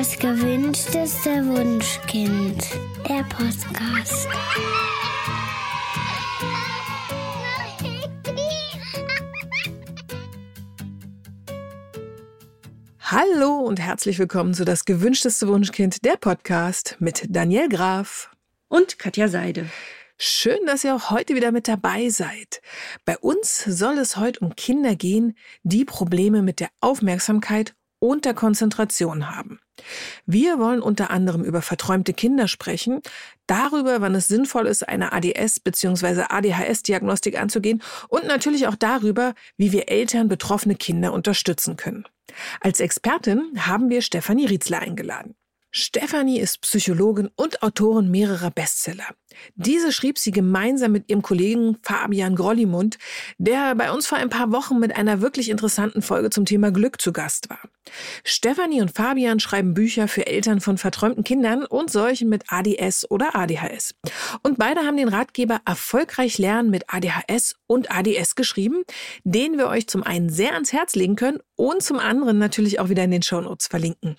Das gewünschteste Wunschkind. Der Podcast. Hallo und herzlich willkommen zu Das gewünschteste Wunschkind, der Podcast mit Daniel Graf und Katja Seide. Schön, dass ihr auch heute wieder mit dabei seid. Bei uns soll es heute um Kinder gehen, die Probleme mit der Aufmerksamkeit und der Konzentration haben. Wir wollen unter anderem über verträumte Kinder sprechen, darüber, wann es sinnvoll ist, eine ADS bzw. ADHS-Diagnostik anzugehen und natürlich auch darüber, wie wir Eltern betroffene Kinder unterstützen können. Als Expertin haben wir Stefanie Rietzler eingeladen. Stefanie ist Psychologin und Autorin mehrerer Bestseller. Diese schrieb sie gemeinsam mit ihrem Kollegen Fabian Grollimund, der bei uns vor ein paar Wochen mit einer wirklich interessanten Folge zum Thema Glück zu Gast war. Stefanie und Fabian schreiben Bücher für Eltern von verträumten Kindern und solchen mit ADS oder ADHS. Und beide haben den Ratgeber Erfolgreich lernen mit ADHS und ADS geschrieben, den wir euch zum einen sehr ans Herz legen können und zum anderen natürlich auch wieder in den Shownotes verlinken.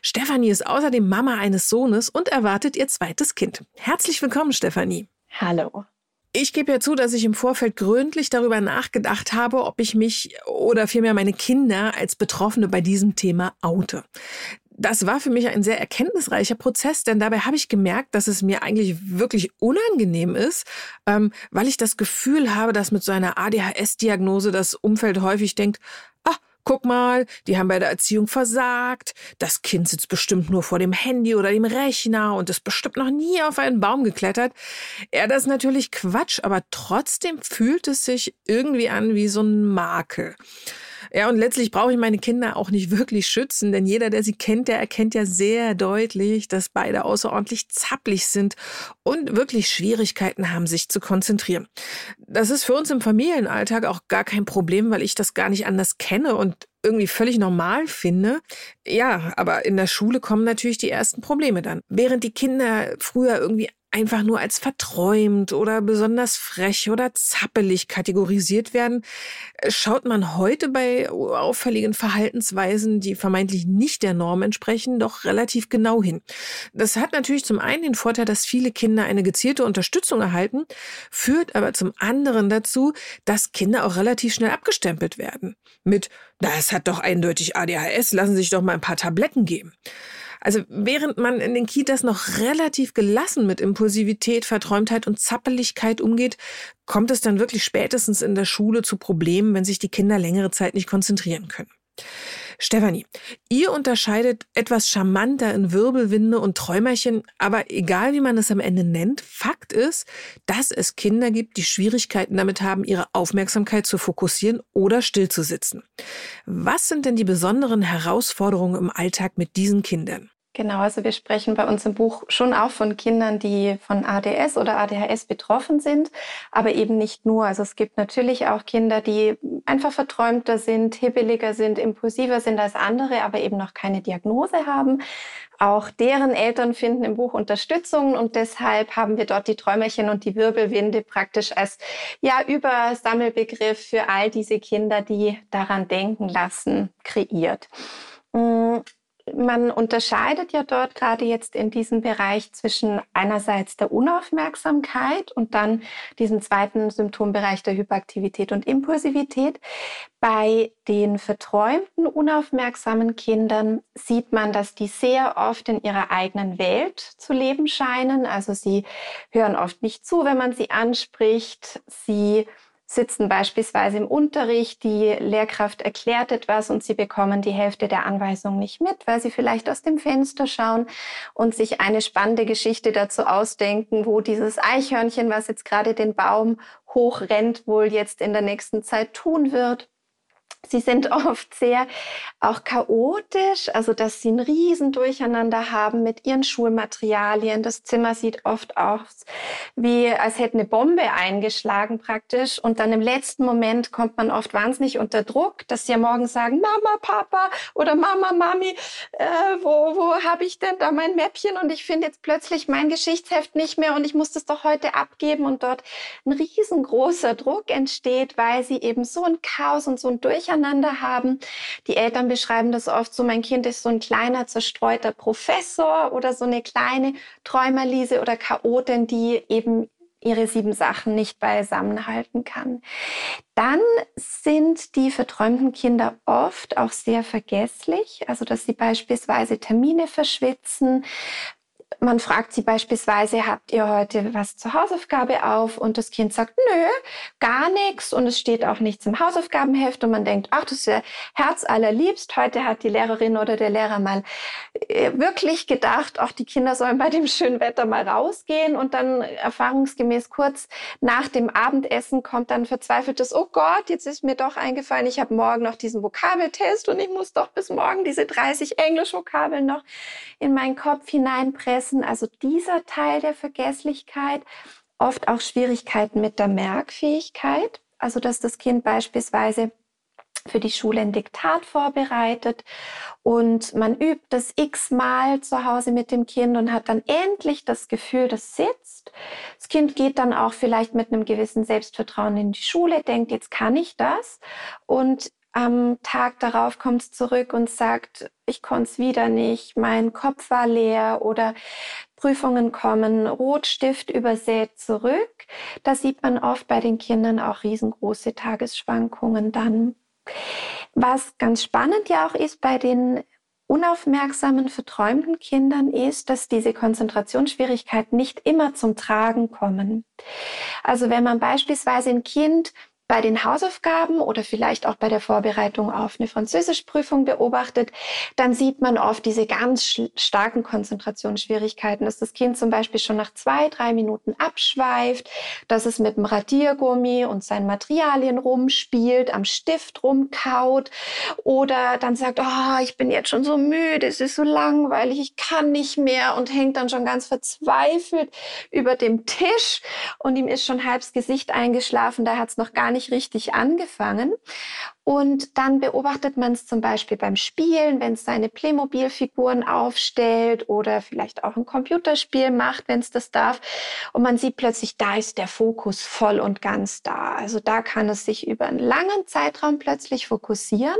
Stefanie ist außerdem Mama eines Sohnes und erwartet ihr zweites Kind. Herzlich willkommen, Stefanie. Hallo. Ich gebe ja zu, dass ich im Vorfeld gründlich darüber nachgedacht habe, ob ich mich oder vielmehr meine Kinder als Betroffene bei diesem Thema oute. Das war für mich ein sehr erkenntnisreicher Prozess, denn dabei habe ich gemerkt, dass es mir eigentlich wirklich unangenehm ist, ähm, weil ich das Gefühl habe, dass mit so einer ADHS-Diagnose das Umfeld häufig denkt, Guck mal, die haben bei der Erziehung versagt. Das Kind sitzt bestimmt nur vor dem Handy oder dem Rechner und ist bestimmt noch nie auf einen Baum geklettert. Ja, das ist natürlich Quatsch, aber trotzdem fühlt es sich irgendwie an wie so ein Makel. Ja, und letztlich brauche ich meine Kinder auch nicht wirklich schützen, denn jeder, der sie kennt, der erkennt ja sehr deutlich, dass beide außerordentlich zapplig sind und wirklich Schwierigkeiten haben, sich zu konzentrieren. Das ist für uns im Familienalltag auch gar kein Problem, weil ich das gar nicht anders kenne und irgendwie völlig normal finde. Ja, aber in der Schule kommen natürlich die ersten Probleme dann. Während die Kinder früher irgendwie einfach nur als verträumt oder besonders frech oder zappelig kategorisiert werden, schaut man heute bei auffälligen Verhaltensweisen, die vermeintlich nicht der Norm entsprechen, doch relativ genau hin. Das hat natürlich zum einen den Vorteil, dass viele Kinder eine gezielte Unterstützung erhalten, führt aber zum anderen dazu, dass Kinder auch relativ schnell abgestempelt werden. Mit, das hat doch eindeutig ADHS, lassen Sie sich doch mal ein paar Tabletten geben. Also während man in den Kitas noch relativ gelassen mit Impulsivität, Verträumtheit und Zappeligkeit umgeht, kommt es dann wirklich spätestens in der Schule zu Problemen, wenn sich die Kinder längere Zeit nicht konzentrieren können. Stefanie, ihr unterscheidet etwas charmanter in Wirbelwinde und Träumerchen, aber egal wie man es am Ende nennt, Fakt ist, dass es Kinder gibt, die Schwierigkeiten damit haben, ihre Aufmerksamkeit zu fokussieren oder stillzusitzen. Was sind denn die besonderen Herausforderungen im Alltag mit diesen Kindern? Genau, also wir sprechen bei uns im Buch schon auch von Kindern, die von ADS oder ADHS betroffen sind, aber eben nicht nur. Also es gibt natürlich auch Kinder, die einfach verträumter sind, hibbeliger sind, impulsiver sind als andere, aber eben noch keine Diagnose haben. Auch deren Eltern finden im Buch Unterstützung und deshalb haben wir dort die Träumerchen und die Wirbelwinde praktisch als ja Übersammelbegriff für all diese Kinder, die daran denken lassen, kreiert. Man unterscheidet ja dort gerade jetzt in diesem Bereich zwischen einerseits der Unaufmerksamkeit und dann diesem zweiten Symptombereich der Hyperaktivität und Impulsivität. Bei den verträumten, unaufmerksamen Kindern sieht man, dass die sehr oft in ihrer eigenen Welt zu leben scheinen. Also sie hören oft nicht zu, wenn man sie anspricht. Sie sitzen beispielsweise im Unterricht, die Lehrkraft erklärt etwas und sie bekommen die Hälfte der Anweisung nicht mit, weil sie vielleicht aus dem Fenster schauen und sich eine spannende Geschichte dazu ausdenken, wo dieses Eichhörnchen, was jetzt gerade den Baum hochrennt, wohl jetzt in der nächsten Zeit tun wird. Sie sind oft sehr auch chaotisch, also dass sie ein Riesendurcheinander haben mit ihren Schulmaterialien. Das Zimmer sieht oft aus, wie als hätte eine Bombe eingeschlagen praktisch. Und dann im letzten Moment kommt man oft wahnsinnig unter Druck, dass sie ja morgen sagen, Mama, Papa oder Mama, Mami, äh, wo, wo habe ich denn da mein Mäppchen? Und ich finde jetzt plötzlich mein Geschichtsheft nicht mehr und ich muss das doch heute abgeben. Und dort ein riesengroßer Druck entsteht, weil sie eben so ein Chaos und so ein Durcheinander Durcheinander haben. Die Eltern beschreiben das oft so, mein Kind ist so ein kleiner, zerstreuter Professor oder so eine kleine Träumerliese oder Chaotin, die eben ihre sieben Sachen nicht beisammenhalten kann. Dann sind die verträumten Kinder oft auch sehr vergesslich, also dass sie beispielsweise Termine verschwitzen, man fragt sie beispielsweise, habt ihr heute was zur Hausaufgabe auf? Und das Kind sagt, nö, gar nichts. Und es steht auch nichts im Hausaufgabenheft. Und man denkt, ach, das ist ja herzallerliebst. Heute hat die Lehrerin oder der Lehrer mal äh, wirklich gedacht, auch die Kinder sollen bei dem schönen Wetter mal rausgehen. Und dann erfahrungsgemäß kurz nach dem Abendessen kommt dann verzweifeltes, oh Gott, jetzt ist mir doch eingefallen, ich habe morgen noch diesen Vokabeltest und ich muss doch bis morgen diese 30 Englisch-Vokabeln noch in meinen Kopf hineinpressen vergessen. Also dieser Teil der Vergesslichkeit, oft auch Schwierigkeiten mit der Merkfähigkeit. Also dass das Kind beispielsweise für die Schule ein Diktat vorbereitet und man übt das x-mal zu Hause mit dem Kind und hat dann endlich das Gefühl, das sitzt. Das Kind geht dann auch vielleicht mit einem gewissen Selbstvertrauen in die Schule, denkt, jetzt kann ich das und am Tag darauf kommt es zurück und sagt, ich konnte es wieder nicht, mein Kopf war leer oder Prüfungen kommen Rotstift übersät zurück. Da sieht man oft bei den Kindern auch riesengroße Tagesschwankungen dann. Was ganz spannend ja auch ist bei den unaufmerksamen, verträumten Kindern ist, dass diese Konzentrationsschwierigkeiten nicht immer zum Tragen kommen. Also wenn man beispielsweise ein Kind bei den Hausaufgaben oder vielleicht auch bei der Vorbereitung auf eine Französischprüfung beobachtet, dann sieht man oft diese ganz starken Konzentrationsschwierigkeiten, dass das Kind zum Beispiel schon nach zwei, drei Minuten abschweift, dass es mit dem Radiergummi und seinen Materialien rumspielt, am Stift rumkaut oder dann sagt, oh, ich bin jetzt schon so müde, es ist so langweilig, ich kann nicht mehr und hängt dann schon ganz verzweifelt über dem Tisch und ihm ist schon halbs Gesicht eingeschlafen, da hat es noch gar nicht richtig angefangen. Und dann beobachtet man es zum Beispiel beim Spielen, wenn es seine Playmobil-Figuren aufstellt oder vielleicht auch ein Computerspiel macht, wenn es das darf. Und man sieht plötzlich, da ist der Fokus voll und ganz da. Also da kann es sich über einen langen Zeitraum plötzlich fokussieren.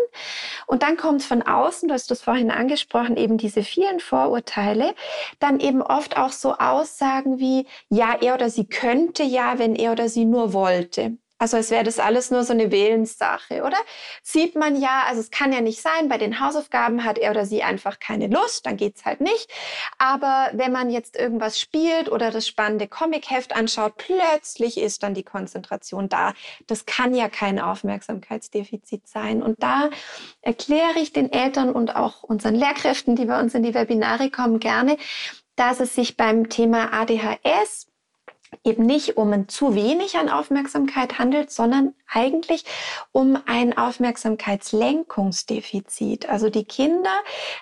Und dann kommt von außen, du hast das vorhin angesprochen, eben diese vielen Vorurteile, dann eben oft auch so Aussagen wie, ja, er oder sie könnte ja, wenn er oder sie nur wollte. Also es wäre das alles nur so eine Willenssache, oder? Sieht man ja, also es kann ja nicht sein, bei den Hausaufgaben hat er oder sie einfach keine Lust, dann geht's halt nicht. Aber wenn man jetzt irgendwas spielt oder das spannende Comicheft anschaut, plötzlich ist dann die Konzentration da. Das kann ja kein Aufmerksamkeitsdefizit sein. Und da erkläre ich den Eltern und auch unseren Lehrkräften, die bei uns in die Webinare kommen, gerne, dass es sich beim Thema ADHS eben nicht um ein zu wenig an Aufmerksamkeit handelt, sondern eigentlich um ein Aufmerksamkeitslenkungsdefizit. Also die Kinder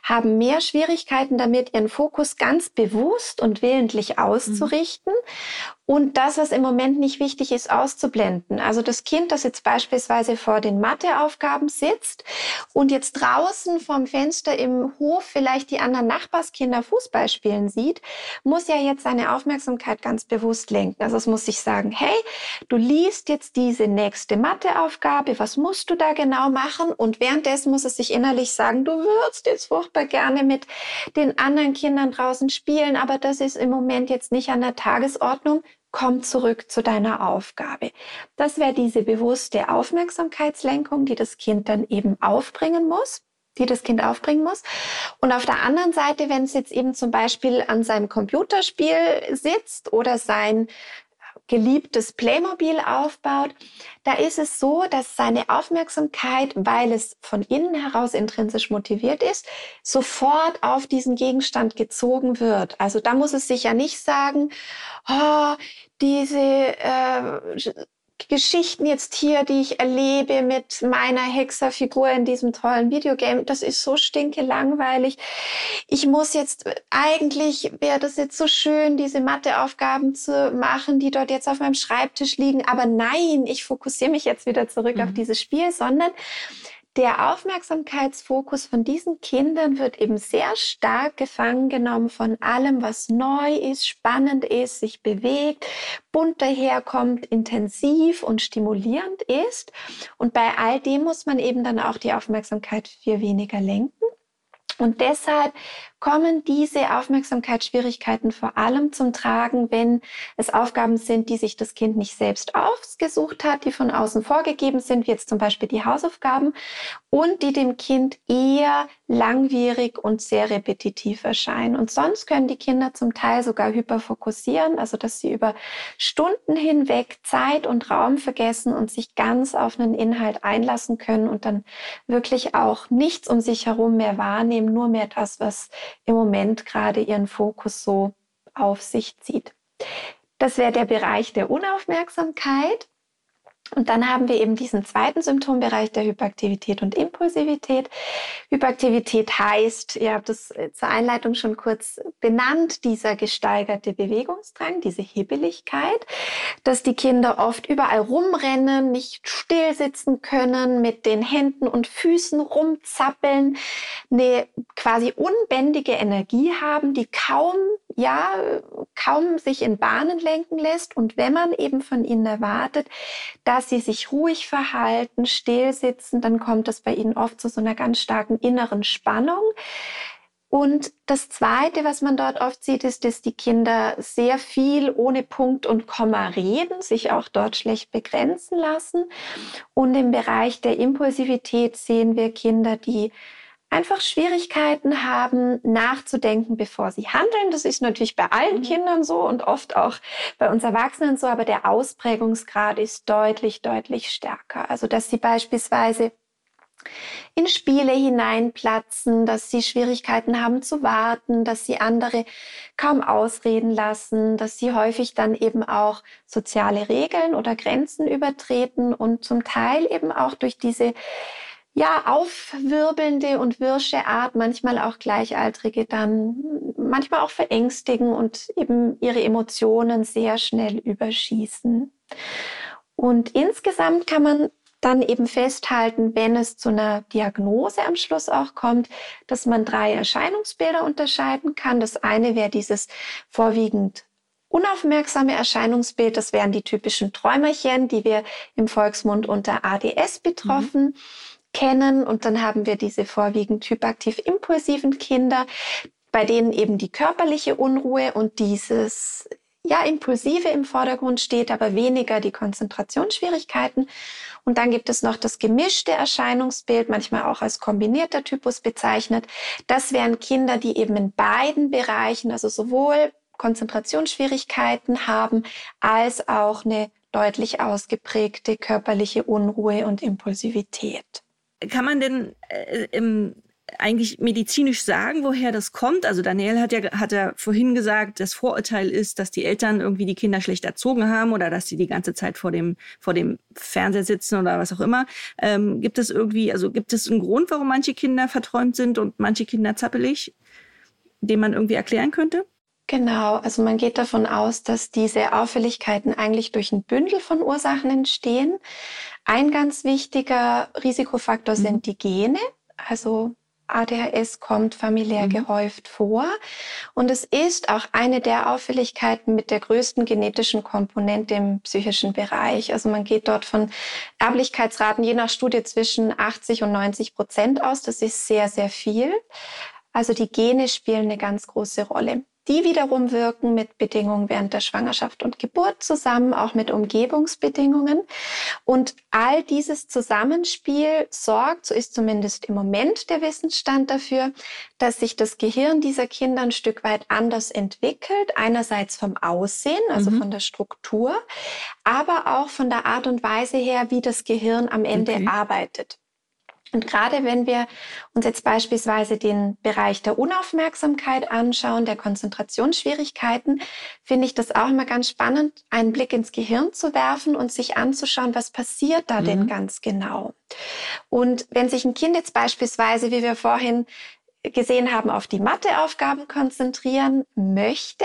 haben mehr Schwierigkeiten damit, ihren Fokus ganz bewusst und willentlich auszurichten. Mhm und das, was im Moment nicht wichtig ist, auszublenden. Also das Kind, das jetzt beispielsweise vor den Matheaufgaben sitzt und jetzt draußen vom Fenster im Hof vielleicht die anderen Nachbarskinder Fußball spielen sieht, muss ja jetzt seine Aufmerksamkeit ganz bewusst lenken. Also es muss sich sagen, hey, du liest jetzt diese nächste Matheaufgabe, was musst du da genau machen? Und währenddessen muss es sich innerlich sagen, du würdest jetzt furchtbar gerne mit den anderen Kindern draußen spielen, aber das ist im Moment jetzt nicht an der Tagesordnung komm zurück zu deiner Aufgabe. Das wäre diese bewusste Aufmerksamkeitslenkung, die das Kind dann eben aufbringen muss die das Kind aufbringen muss. Und auf der anderen Seite, wenn es jetzt eben zum Beispiel an seinem Computerspiel sitzt oder sein geliebtes Playmobil aufbaut, da ist es so, dass seine Aufmerksamkeit, weil es von innen heraus intrinsisch motiviert ist, sofort auf diesen Gegenstand gezogen wird. Also da muss es sich ja nicht sagen, oh, diese äh, Geschichten jetzt hier, die ich erlebe mit meiner Hexerfigur in diesem tollen Videogame, das ist so stinke langweilig. Ich muss jetzt, eigentlich wäre das jetzt so schön, diese Matheaufgaben zu machen, die dort jetzt auf meinem Schreibtisch liegen. Aber nein, ich fokussiere mich jetzt wieder zurück mhm. auf dieses Spiel, sondern der Aufmerksamkeitsfokus von diesen Kindern wird eben sehr stark gefangen genommen von allem, was neu ist, spannend ist, sich bewegt, bunt daherkommt, intensiv und stimulierend ist. Und bei all dem muss man eben dann auch die Aufmerksamkeit viel weniger lenken. Und deshalb kommen diese Aufmerksamkeitsschwierigkeiten vor allem zum Tragen, wenn es Aufgaben sind, die sich das Kind nicht selbst ausgesucht hat, die von außen vorgegeben sind, wie jetzt zum Beispiel die Hausaufgaben, und die dem Kind eher langwierig und sehr repetitiv erscheinen. Und sonst können die Kinder zum Teil sogar hyperfokussieren, also dass sie über Stunden hinweg Zeit und Raum vergessen und sich ganz auf einen Inhalt einlassen können und dann wirklich auch nichts um sich herum mehr wahrnehmen, nur mehr das, was im Moment gerade ihren Fokus so auf sich zieht. Das wäre der Bereich der Unaufmerksamkeit. Und dann haben wir eben diesen zweiten Symptombereich der Hyperaktivität und Impulsivität. Hyperaktivität heißt, ihr habt es äh, zur Einleitung schon kurz benannt, dieser gesteigerte Bewegungsdrang, diese Hibbeligkeit, dass die Kinder oft überall rumrennen, nicht still sitzen können, mit den Händen und Füßen rumzappeln, eine quasi unbändige Energie haben, die kaum, ja, kaum sich in Bahnen lenken lässt. Und wenn man eben von ihnen erwartet, dass sie sich ruhig verhalten, still sitzen, dann kommt es bei ihnen oft zu so einer ganz starken inneren Spannung. Und das Zweite, was man dort oft sieht, ist, dass die Kinder sehr viel ohne Punkt und Komma reden, sich auch dort schlecht begrenzen lassen. Und im Bereich der Impulsivität sehen wir Kinder, die einfach Schwierigkeiten haben, nachzudenken, bevor sie handeln. Das ist natürlich bei allen mhm. Kindern so und oft auch bei uns Erwachsenen so, aber der Ausprägungsgrad ist deutlich, deutlich stärker. Also, dass sie beispielsweise in Spiele hineinplatzen, dass sie Schwierigkeiten haben zu warten, dass sie andere kaum ausreden lassen, dass sie häufig dann eben auch soziale Regeln oder Grenzen übertreten und zum Teil eben auch durch diese ja, aufwirbelnde und wirsche Art, manchmal auch Gleichaltrige dann manchmal auch verängstigen und eben ihre Emotionen sehr schnell überschießen. Und insgesamt kann man dann eben festhalten, wenn es zu einer Diagnose am Schluss auch kommt, dass man drei Erscheinungsbilder unterscheiden kann. Das eine wäre dieses vorwiegend unaufmerksame Erscheinungsbild. Das wären die typischen Träumerchen, die wir im Volksmund unter ADS betroffen. Mhm kennen. Und dann haben wir diese vorwiegend hyperaktiv impulsiven Kinder, bei denen eben die körperliche Unruhe und dieses ja, impulsive im Vordergrund steht, aber weniger die Konzentrationsschwierigkeiten. Und dann gibt es noch das gemischte Erscheinungsbild, manchmal auch als kombinierter Typus bezeichnet. Das wären Kinder, die eben in beiden Bereichen, also sowohl Konzentrationsschwierigkeiten haben, als auch eine deutlich ausgeprägte körperliche Unruhe und Impulsivität kann man denn äh, im, eigentlich medizinisch sagen, woher das kommt? Also Daniel hat ja, hat ja vorhin gesagt, das Vorurteil ist, dass die Eltern irgendwie die Kinder schlecht erzogen haben oder dass sie die ganze Zeit vor dem, vor dem Fernseher sitzen oder was auch immer. Ähm, gibt es irgendwie, also gibt es einen Grund, warum manche Kinder verträumt sind und manche Kinder zappelig, den man irgendwie erklären könnte? Genau, also man geht davon aus, dass diese Auffälligkeiten eigentlich durch ein Bündel von Ursachen entstehen. Ein ganz wichtiger Risikofaktor mhm. sind die Gene. Also ADHS kommt familiär mhm. gehäuft vor. Und es ist auch eine der Auffälligkeiten mit der größten genetischen Komponente im psychischen Bereich. Also man geht dort von Erblichkeitsraten je nach Studie zwischen 80 und 90 Prozent aus. Das ist sehr, sehr viel. Also die Gene spielen eine ganz große Rolle. Die wiederum wirken mit Bedingungen während der Schwangerschaft und Geburt zusammen, auch mit Umgebungsbedingungen. Und all dieses Zusammenspiel sorgt, so ist zumindest im Moment der Wissensstand dafür, dass sich das Gehirn dieser Kinder ein Stück weit anders entwickelt. Einerseits vom Aussehen, also mhm. von der Struktur, aber auch von der Art und Weise her, wie das Gehirn am Ende okay. arbeitet. Und gerade wenn wir uns jetzt beispielsweise den Bereich der Unaufmerksamkeit anschauen, der Konzentrationsschwierigkeiten, finde ich das auch immer ganz spannend, einen Blick ins Gehirn zu werfen und sich anzuschauen, was passiert da mhm. denn ganz genau. Und wenn sich ein Kind jetzt beispielsweise, wie wir vorhin gesehen haben, auf die Matheaufgaben konzentrieren möchte,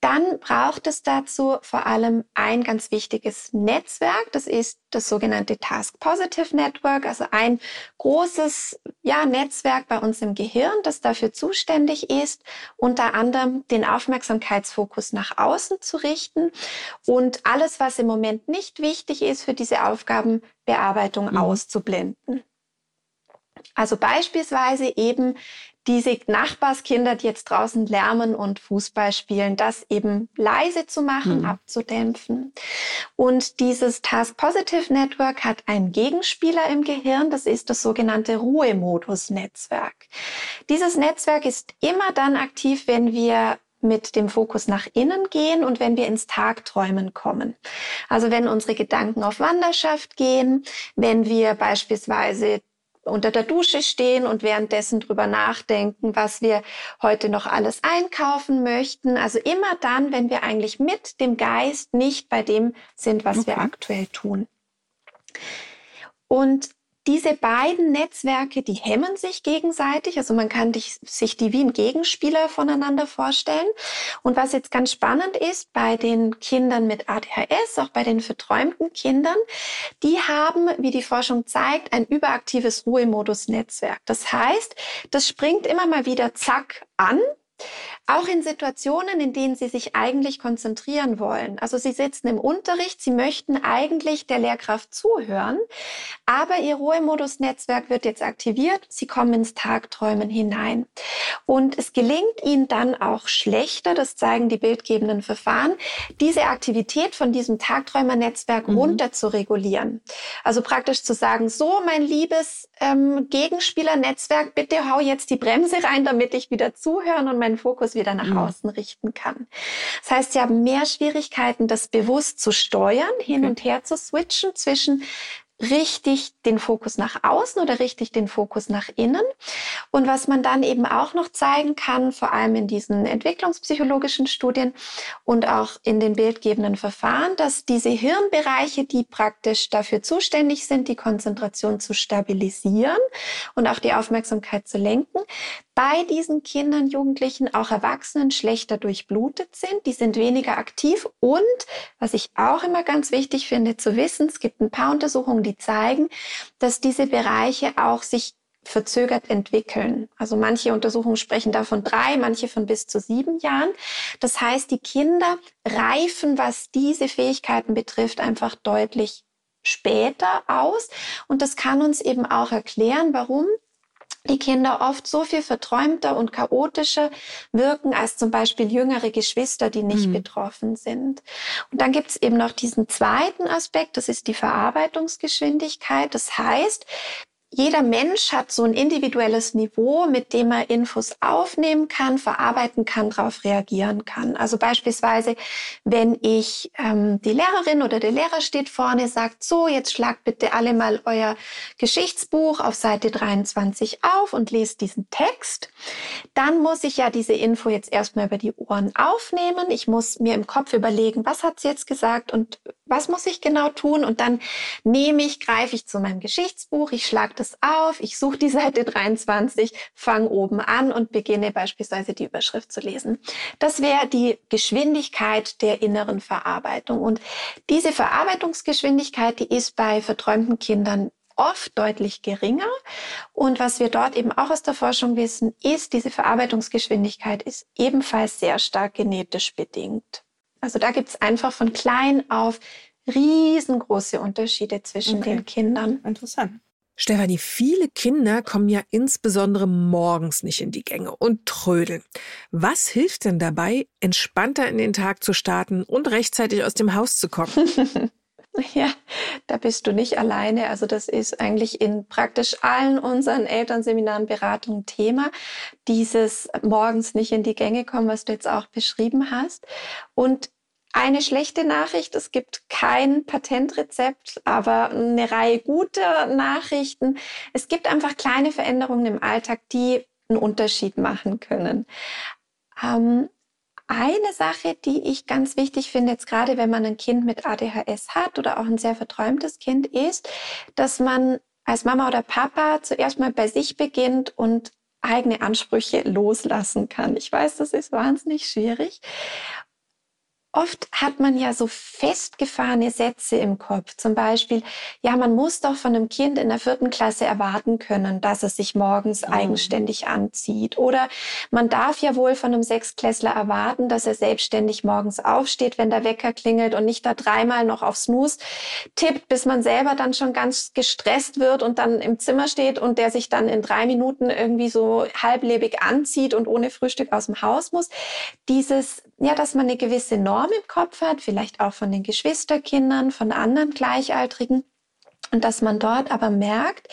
dann braucht es dazu vor allem ein ganz wichtiges Netzwerk. Das ist das sogenannte Task Positive Network, also ein großes ja, Netzwerk bei uns im Gehirn, das dafür zuständig ist, unter anderem den Aufmerksamkeitsfokus nach außen zu richten und alles, was im Moment nicht wichtig ist für diese Aufgabenbearbeitung, mhm. auszublenden. Also beispielsweise eben diese Nachbarskinder, die jetzt draußen lärmen und Fußball spielen, das eben leise zu machen, mhm. abzudämpfen. Und dieses Task Positive Network hat einen Gegenspieler im Gehirn, das ist das sogenannte Ruhemodus-Netzwerk. Dieses Netzwerk ist immer dann aktiv, wenn wir mit dem Fokus nach innen gehen und wenn wir ins Tagträumen kommen. Also wenn unsere Gedanken auf Wanderschaft gehen, wenn wir beispielsweise unter der Dusche stehen und währenddessen drüber nachdenken, was wir heute noch alles einkaufen möchten. Also immer dann, wenn wir eigentlich mit dem Geist nicht bei dem sind, was okay. wir aktuell tun. Und diese beiden Netzwerke, die hemmen sich gegenseitig. Also man kann sich die wie ein Gegenspieler voneinander vorstellen. Und was jetzt ganz spannend ist bei den Kindern mit ADHS, auch bei den verträumten Kindern, die haben, wie die Forschung zeigt, ein überaktives Ruhemodus-Netzwerk. Das heißt, das springt immer mal wieder zack an auch in Situationen, in denen Sie sich eigentlich konzentrieren wollen. Also Sie sitzen im Unterricht, Sie möchten eigentlich der Lehrkraft zuhören, aber Ihr Ruhemodus-Netzwerk wird jetzt aktiviert, Sie kommen ins Tagträumen hinein. Und es gelingt Ihnen dann auch schlechter, das zeigen die bildgebenden Verfahren, diese Aktivität von diesem Tagträumernetzwerk mhm. runter zu regulieren. Also praktisch zu sagen, so mein liebes ähm, Gegenspielernetzwerk, bitte hau jetzt die Bremse rein, damit ich wieder zuhören und meinen Fokus wieder nach mhm. außen richten kann. Das heißt, sie haben mehr Schwierigkeiten, das bewusst zu steuern, hin okay. und her zu switchen zwischen richtig den Fokus nach außen oder richtig den Fokus nach innen. Und was man dann eben auch noch zeigen kann, vor allem in diesen entwicklungspsychologischen Studien und auch in den bildgebenden Verfahren, dass diese Hirnbereiche, die praktisch dafür zuständig sind, die Konzentration zu stabilisieren und auch die Aufmerksamkeit zu lenken, bei diesen Kindern, Jugendlichen, auch Erwachsenen schlechter durchblutet sind. Die sind weniger aktiv. Und was ich auch immer ganz wichtig finde zu wissen, es gibt ein paar Untersuchungen, die zeigen, dass diese Bereiche auch sich verzögert entwickeln. Also manche Untersuchungen sprechen da von drei, manche von bis zu sieben Jahren. Das heißt, die Kinder reifen, was diese Fähigkeiten betrifft, einfach deutlich später aus. Und das kann uns eben auch erklären, warum die Kinder oft so viel verträumter und chaotischer wirken als zum Beispiel jüngere Geschwister, die nicht mhm. betroffen sind. Und dann gibt es eben noch diesen zweiten Aspekt, das ist die Verarbeitungsgeschwindigkeit. Das heißt, jeder Mensch hat so ein individuelles Niveau, mit dem er Infos aufnehmen kann, verarbeiten kann, darauf reagieren kann. Also beispielsweise, wenn ich ähm, die Lehrerin oder der Lehrer steht vorne, sagt, so, jetzt schlagt bitte alle mal euer Geschichtsbuch auf Seite 23 auf und lest diesen Text, dann muss ich ja diese Info jetzt erstmal über die Ohren aufnehmen. Ich muss mir im Kopf überlegen, was hat sie jetzt gesagt und was muss ich genau tun? Und dann nehme ich, greife ich zu meinem Geschichtsbuch, ich schlage das auf, ich suche die Seite 23, fange oben an und beginne beispielsweise die Überschrift zu lesen. Das wäre die Geschwindigkeit der inneren Verarbeitung. Und diese Verarbeitungsgeschwindigkeit, die ist bei verträumten Kindern oft deutlich geringer. Und was wir dort eben auch aus der Forschung wissen, ist, diese Verarbeitungsgeschwindigkeit ist ebenfalls sehr stark genetisch bedingt. Also da gibt es einfach von klein auf riesengroße Unterschiede zwischen okay. den Kindern. Interessant. Stefanie, viele Kinder kommen ja insbesondere morgens nicht in die Gänge und trödeln. Was hilft denn dabei, entspannter in den Tag zu starten und rechtzeitig aus dem Haus zu kommen? Ja, da bist du nicht alleine. Also das ist eigentlich in praktisch allen unseren Elternseminaren, Beratungen Thema. Dieses morgens nicht in die Gänge kommen, was du jetzt auch beschrieben hast. Und eine schlechte Nachricht, es gibt kein Patentrezept, aber eine Reihe guter Nachrichten. Es gibt einfach kleine Veränderungen im Alltag, die einen Unterschied machen können. Ähm, eine Sache, die ich ganz wichtig finde, jetzt gerade wenn man ein Kind mit ADHS hat oder auch ein sehr verträumtes Kind, ist, dass man als Mama oder Papa zuerst mal bei sich beginnt und eigene Ansprüche loslassen kann. Ich weiß, das ist wahnsinnig schwierig. Oft hat man ja so festgefahrene Sätze im Kopf. Zum Beispiel, ja, man muss doch von einem Kind in der vierten Klasse erwarten können, dass es sich morgens mhm. eigenständig anzieht. Oder man darf ja wohl von einem Sechsklässler erwarten, dass er selbstständig morgens aufsteht, wenn der Wecker klingelt und nicht da dreimal noch auf Snooze tippt, bis man selber dann schon ganz gestresst wird und dann im Zimmer steht und der sich dann in drei Minuten irgendwie so halblebig anzieht und ohne Frühstück aus dem Haus muss. Dieses, ja, dass man eine gewisse Norm Norm im Kopf hat, vielleicht auch von den Geschwisterkindern, von anderen Gleichaltrigen. Und dass man dort aber merkt,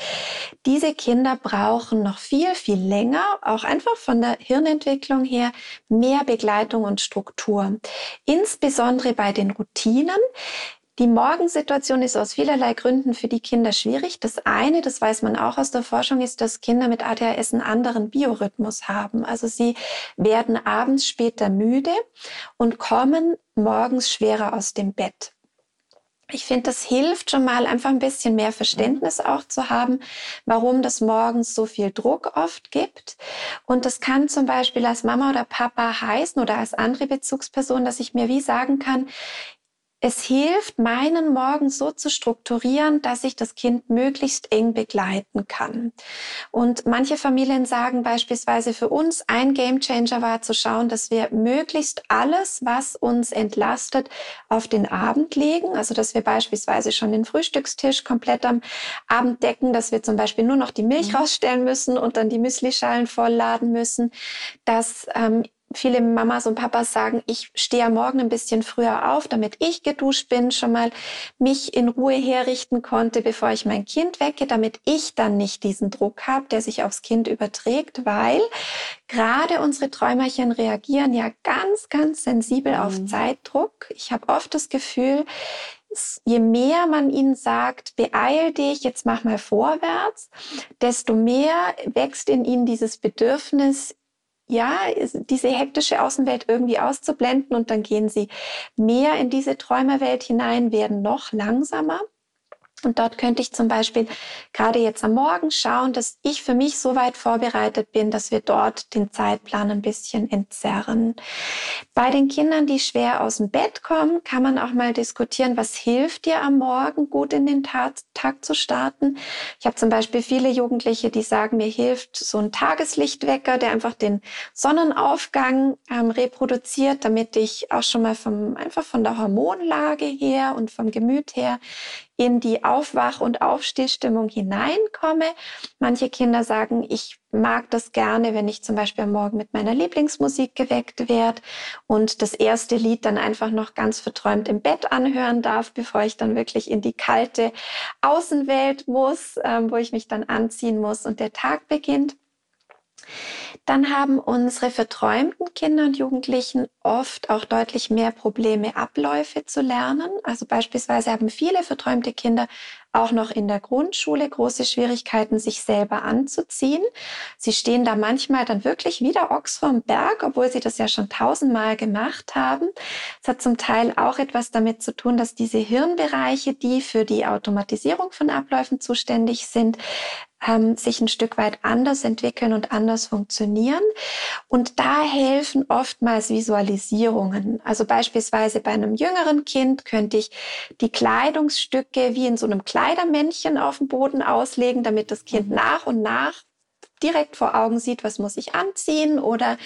diese Kinder brauchen noch viel, viel länger, auch einfach von der Hirnentwicklung her, mehr Begleitung und Struktur. Insbesondere bei den Routinen. Die Morgensituation ist aus vielerlei Gründen für die Kinder schwierig. Das eine, das weiß man auch aus der Forschung, ist, dass Kinder mit ADHS einen anderen Biorhythmus haben. Also sie werden abends später müde und kommen morgens schwerer aus dem Bett. Ich finde, das hilft schon mal einfach ein bisschen mehr Verständnis auch zu haben, warum das morgens so viel Druck oft gibt. Und das kann zum Beispiel als Mama oder Papa heißen oder als andere Bezugsperson, dass ich mir wie sagen kann, es hilft, meinen Morgen so zu strukturieren, dass ich das Kind möglichst eng begleiten kann. Und manche Familien sagen beispielsweise für uns, ein Gamechanger war zu schauen, dass wir möglichst alles, was uns entlastet, auf den Abend legen. Also, dass wir beispielsweise schon den Frühstückstisch komplett am Abend decken, dass wir zum Beispiel nur noch die Milch mhm. rausstellen müssen und dann die Müslischalen vollladen müssen, dass ähm, viele Mamas und Papas sagen, ich stehe am Morgen ein bisschen früher auf, damit ich geduscht bin, schon mal mich in Ruhe herrichten konnte, bevor ich mein Kind wecke, damit ich dann nicht diesen Druck habe, der sich aufs Kind überträgt, weil gerade unsere Träumerchen reagieren ja ganz, ganz sensibel mhm. auf Zeitdruck. Ich habe oft das Gefühl, je mehr man ihnen sagt, beeil dich, jetzt mach mal vorwärts, desto mehr wächst in ihnen dieses Bedürfnis, ja, diese hektische Außenwelt irgendwie auszublenden und dann gehen sie mehr in diese Träumerwelt hinein, werden noch langsamer. Und dort könnte ich zum Beispiel gerade jetzt am Morgen schauen, dass ich für mich so weit vorbereitet bin, dass wir dort den Zeitplan ein bisschen entzerren. Bei den Kindern, die schwer aus dem Bett kommen, kann man auch mal diskutieren, was hilft dir am Morgen gut in den Tag, zu starten. Ich habe zum Beispiel viele Jugendliche, die sagen, mir hilft so ein Tageslichtwecker, der einfach den Sonnenaufgang ähm, reproduziert, damit ich auch schon mal vom, einfach von der Hormonlage her und vom Gemüt her in die Aufwach- und Aufstehstimmung hineinkomme. Manche Kinder sagen, ich mag das gerne, wenn ich zum Beispiel am Morgen mit meiner Lieblingsmusik geweckt werde und das erste Lied dann einfach noch ganz verträumt im Bett anhören darf, bevor ich dann wirklich in die kalte Außenwelt muss, ähm, wo ich mich dann anziehen muss und der Tag beginnt. Dann haben unsere verträumten Kinder und Jugendlichen oft auch deutlich mehr Probleme, Abläufe zu lernen. Also beispielsweise haben viele verträumte Kinder auch noch in der Grundschule große Schwierigkeiten, sich selber anzuziehen. Sie stehen da manchmal dann wirklich wieder Ochs vom Berg, obwohl sie das ja schon tausendmal gemacht haben. Es hat zum Teil auch etwas damit zu tun, dass diese Hirnbereiche, die für die Automatisierung von Abläufen zuständig sind, ähm, sich ein Stück weit anders entwickeln und anders funktionieren. Und da helfen oftmals Visualisierungen. Also beispielsweise bei einem jüngeren Kind könnte ich die Kleidungsstücke wie in so einem Kleidermännchen auf dem Boden auslegen, damit das Kind mhm. nach und nach direkt vor Augen sieht, was muss ich anziehen. Oder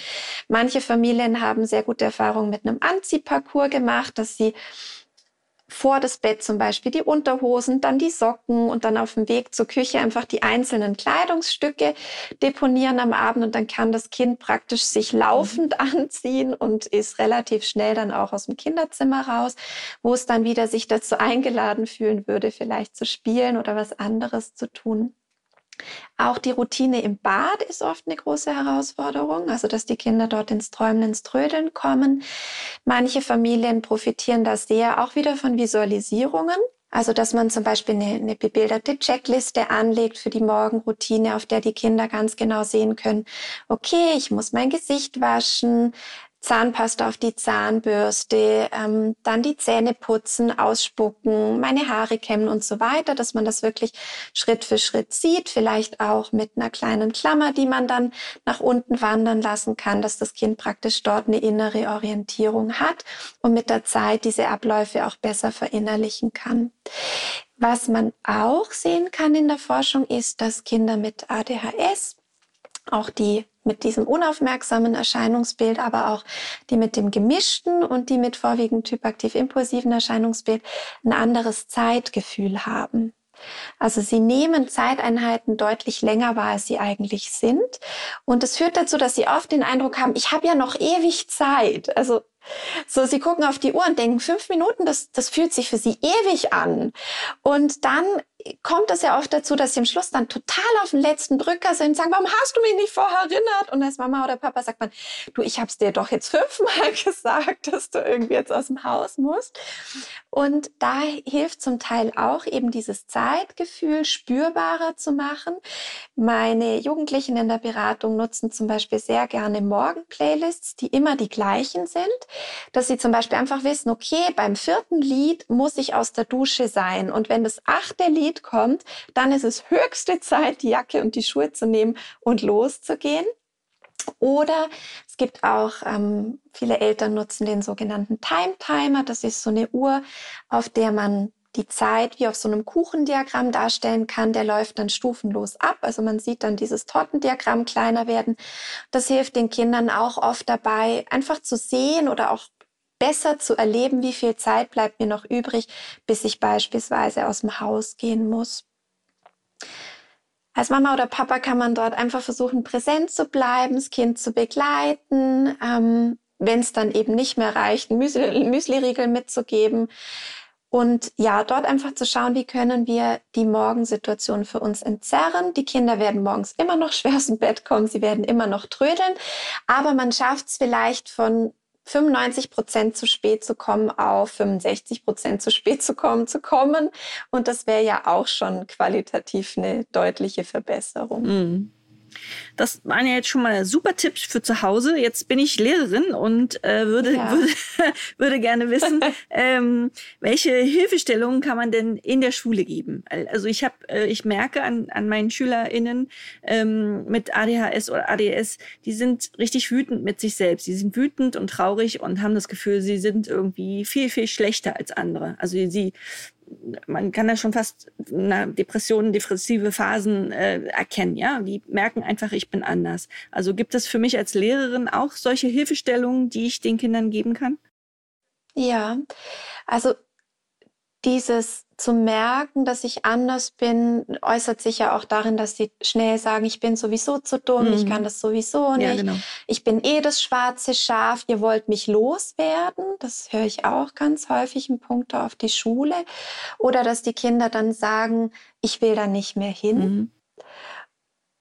manche Familien haben sehr gute Erfahrungen mit einem Anziehparcours gemacht, dass sie vor das Bett zum Beispiel die Unterhosen, dann die Socken und dann auf dem Weg zur Küche einfach die einzelnen Kleidungsstücke deponieren am Abend und dann kann das Kind praktisch sich laufend mhm. anziehen und ist relativ schnell dann auch aus dem Kinderzimmer raus, wo es dann wieder sich dazu eingeladen fühlen würde, vielleicht zu spielen oder was anderes zu tun. Auch die Routine im Bad ist oft eine große Herausforderung, also dass die Kinder dort ins Träumen, ins Trödeln kommen. Manche Familien profitieren da sehr auch wieder von Visualisierungen. Also, dass man zum Beispiel eine, eine bebilderte Checkliste anlegt für die Morgenroutine, auf der die Kinder ganz genau sehen können, okay, ich muss mein Gesicht waschen, Zahnpasta auf die Zahnbürste, ähm, dann die Zähne putzen, ausspucken, meine Haare kämmen und so weiter, dass man das wirklich Schritt für Schritt sieht, vielleicht auch mit einer kleinen Klammer, die man dann nach unten wandern lassen kann, dass das Kind praktisch dort eine innere Orientierung hat und mit der Zeit diese Abläufe auch besser verinnerlichen kann. Was man auch sehen kann in der Forschung ist, dass Kinder mit ADHS, auch die mit diesem unaufmerksamen Erscheinungsbild, aber auch die mit dem gemischten und die mit vorwiegend hyperaktiv-impulsiven Erscheinungsbild ein anderes Zeitgefühl haben. Also sie nehmen Zeiteinheiten deutlich länger wahr, als sie eigentlich sind. Und es führt dazu, dass sie oft den Eindruck haben, ich habe ja noch ewig Zeit. Also so, sie gucken auf die Uhr und denken, fünf Minuten, das, das fühlt sich für sie ewig an. Und dann kommt es ja oft dazu, dass sie am Schluss dann total auf den letzten Drücker sind und sagen, warum hast du mich nicht vorher erinnert? Und als Mama oder Papa sagt man, du, ich habe es dir doch jetzt fünfmal gesagt, dass du irgendwie jetzt aus dem Haus musst. Und da hilft zum Teil auch eben dieses Zeitgefühl spürbarer zu machen. Meine Jugendlichen in der Beratung nutzen zum Beispiel sehr gerne Morgen-Playlists, die immer die gleichen sind, dass sie zum Beispiel einfach wissen, okay, beim vierten Lied muss ich aus der Dusche sein. Und wenn das achte Lied kommt, dann ist es höchste Zeit, die Jacke und die Schuhe zu nehmen und loszugehen. Oder es gibt auch, ähm, viele Eltern nutzen den sogenannten Time Timer. Das ist so eine Uhr, auf der man die Zeit wie auf so einem Kuchendiagramm darstellen kann. Der läuft dann stufenlos ab. Also man sieht dann dieses Tortendiagramm kleiner werden. Das hilft den Kindern auch oft dabei, einfach zu sehen oder auch besser zu erleben, wie viel Zeit bleibt mir noch übrig, bis ich beispielsweise aus dem Haus gehen muss. Als Mama oder Papa kann man dort einfach versuchen, präsent zu bleiben, das Kind zu begleiten. Ähm, Wenn es dann eben nicht mehr reicht, Müsli, Müsli-Riegel mitzugeben. Und ja, dort einfach zu schauen, wie können wir die Morgensituation für uns entzerren. Die Kinder werden morgens immer noch schwer aus dem Bett kommen, sie werden immer noch trödeln, aber man schafft es vielleicht von 95 Prozent zu spät zu kommen auf 65 Prozent zu spät zu kommen zu kommen. Und das wäre ja auch schon qualitativ eine deutliche Verbesserung. Mm. Das waren ja jetzt schon mal super Tipps für zu Hause. Jetzt bin ich Lehrerin und äh, würde, ja. würde, würde gerne wissen, ähm, welche Hilfestellungen kann man denn in der Schule geben? Also ich habe, äh, ich merke an, an meinen SchülerInnen ähm, mit ADHS oder ADS, die sind richtig wütend mit sich selbst. Sie sind wütend und traurig und haben das Gefühl, sie sind irgendwie viel, viel schlechter als andere. Also sie man kann da schon fast na, Depressionen, depressive Phasen äh, erkennen. Ja, die merken einfach, ich bin anders. Also gibt es für mich als Lehrerin auch solche Hilfestellungen, die ich den Kindern geben kann? Ja, also dieses zu merken, dass ich anders bin, äußert sich ja auch darin, dass sie schnell sagen, ich bin sowieso zu dumm, mhm. ich kann das sowieso nicht, ja, genau. ich bin eh das schwarze Schaf, ihr wollt mich loswerden. Das höre ich auch ganz häufig in Punkte auf die Schule. Oder dass die Kinder dann sagen, ich will da nicht mehr hin. Mhm.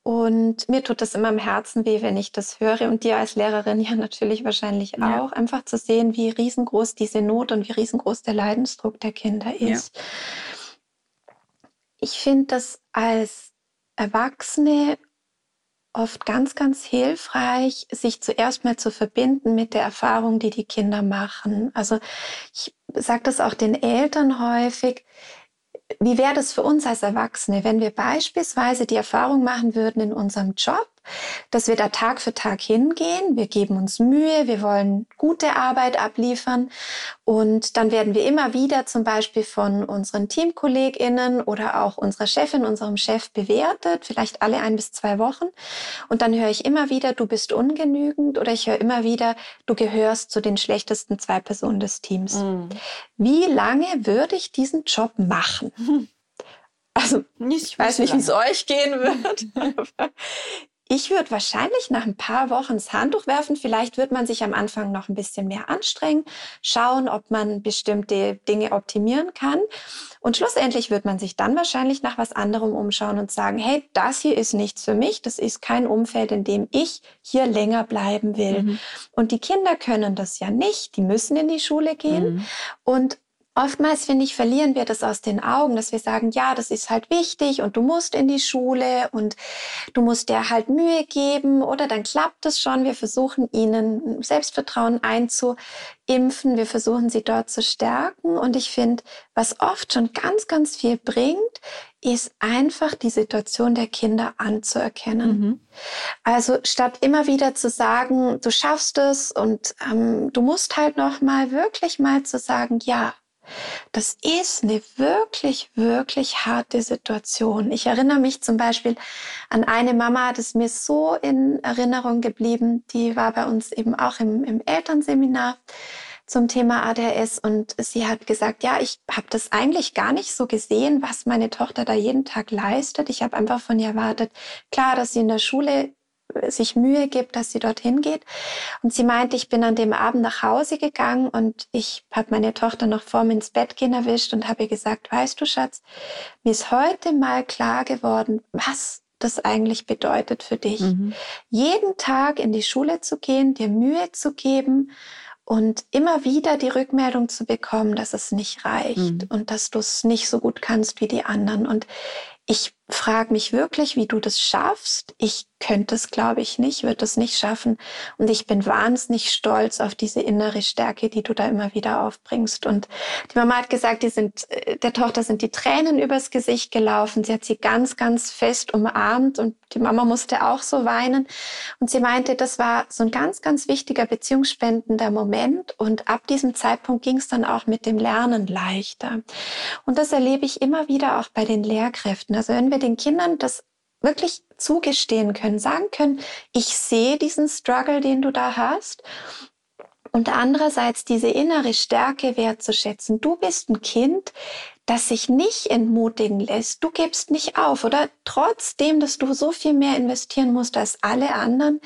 Und mir tut das immer im Herzen weh, wenn ich das höre. Und dir als Lehrerin ja natürlich wahrscheinlich ja. auch. Einfach zu sehen, wie riesengroß diese Not und wie riesengroß der Leidensdruck der Kinder ist. Ja. Ich finde das als Erwachsene oft ganz, ganz hilfreich, sich zuerst mal zu verbinden mit der Erfahrung, die die Kinder machen. Also ich sage das auch den Eltern häufig wie wäre das für uns als Erwachsene, wenn wir beispielsweise die Erfahrung machen würden in unserem Job, dass wir da Tag für Tag hingehen. Wir geben uns Mühe, wir wollen gute Arbeit abliefern und dann werden wir immer wieder zum Beispiel von unseren TeamkollegInnen oder auch unserer Chefin, unserem Chef bewertet, vielleicht alle ein bis zwei Wochen. Und dann höre ich immer wieder, du bist ungenügend oder ich höre immer wieder, du gehörst zu den schlechtesten zwei Personen des Teams. Mhm. Wie lange würde ich diesen Job machen? Also, ich weiß nicht, wie es euch gehen wird. Ich würde wahrscheinlich nach ein paar Wochen das Handtuch werfen. Vielleicht wird man sich am Anfang noch ein bisschen mehr anstrengen, schauen, ob man bestimmte Dinge optimieren kann. Und schlussendlich wird man sich dann wahrscheinlich nach was anderem umschauen und sagen, hey, das hier ist nichts für mich. Das ist kein Umfeld, in dem ich hier länger bleiben will. Mhm. Und die Kinder können das ja nicht. Die müssen in die Schule gehen. Mhm. Und Oftmals, finde ich, verlieren wir das aus den Augen, dass wir sagen, ja, das ist halt wichtig und du musst in die Schule und du musst dir halt Mühe geben oder dann klappt es schon. Wir versuchen ihnen Selbstvertrauen einzuimpfen, wir versuchen sie dort zu stärken und ich finde, was oft schon ganz, ganz viel bringt, ist einfach die Situation der Kinder anzuerkennen. Mhm. Also statt immer wieder zu sagen, du schaffst es und ähm, du musst halt noch mal wirklich mal zu sagen, ja, das ist eine wirklich, wirklich harte Situation. Ich erinnere mich zum Beispiel an eine Mama, das ist mir so in Erinnerung geblieben. Die war bei uns eben auch im, im Elternseminar zum Thema ADHS und sie hat gesagt, ja, ich habe das eigentlich gar nicht so gesehen, was meine Tochter da jeden Tag leistet. Ich habe einfach von ihr erwartet, klar, dass sie in der Schule sich Mühe gibt, dass sie dorthin geht. Und sie meinte, ich bin an dem Abend nach Hause gegangen und ich habe meine Tochter noch vor mir ins Bett gehen erwischt und habe ihr gesagt, weißt du, Schatz, mir ist heute mal klar geworden, was das eigentlich bedeutet für dich. Mhm. Jeden Tag in die Schule zu gehen, dir Mühe zu geben und immer wieder die Rückmeldung zu bekommen, dass es nicht reicht mhm. und dass du es nicht so gut kannst wie die anderen. Und ich frage mich wirklich, wie du das schaffst. Ich könnte es, glaube ich, nicht, würde es nicht schaffen. Und ich bin wahnsinnig stolz auf diese innere Stärke, die du da immer wieder aufbringst. Und die Mama hat gesagt, die sind, äh, der Tochter sind die Tränen übers Gesicht gelaufen. Sie hat sie ganz, ganz fest umarmt und die Mama musste auch so weinen. Und sie meinte, das war so ein ganz, ganz wichtiger beziehungsspendender Moment. Und ab diesem Zeitpunkt ging es dann auch mit dem Lernen leichter. Und das erlebe ich immer wieder auch bei den Lehrkräften. Also wenn wir den Kindern das wirklich zugestehen können, sagen können, ich sehe diesen Struggle, den du da hast. Und andererseits diese innere Stärke wertzuschätzen. Du bist ein Kind, das sich nicht entmutigen lässt. Du gibst nicht auf, oder? Trotzdem, dass du so viel mehr investieren musst als alle anderen,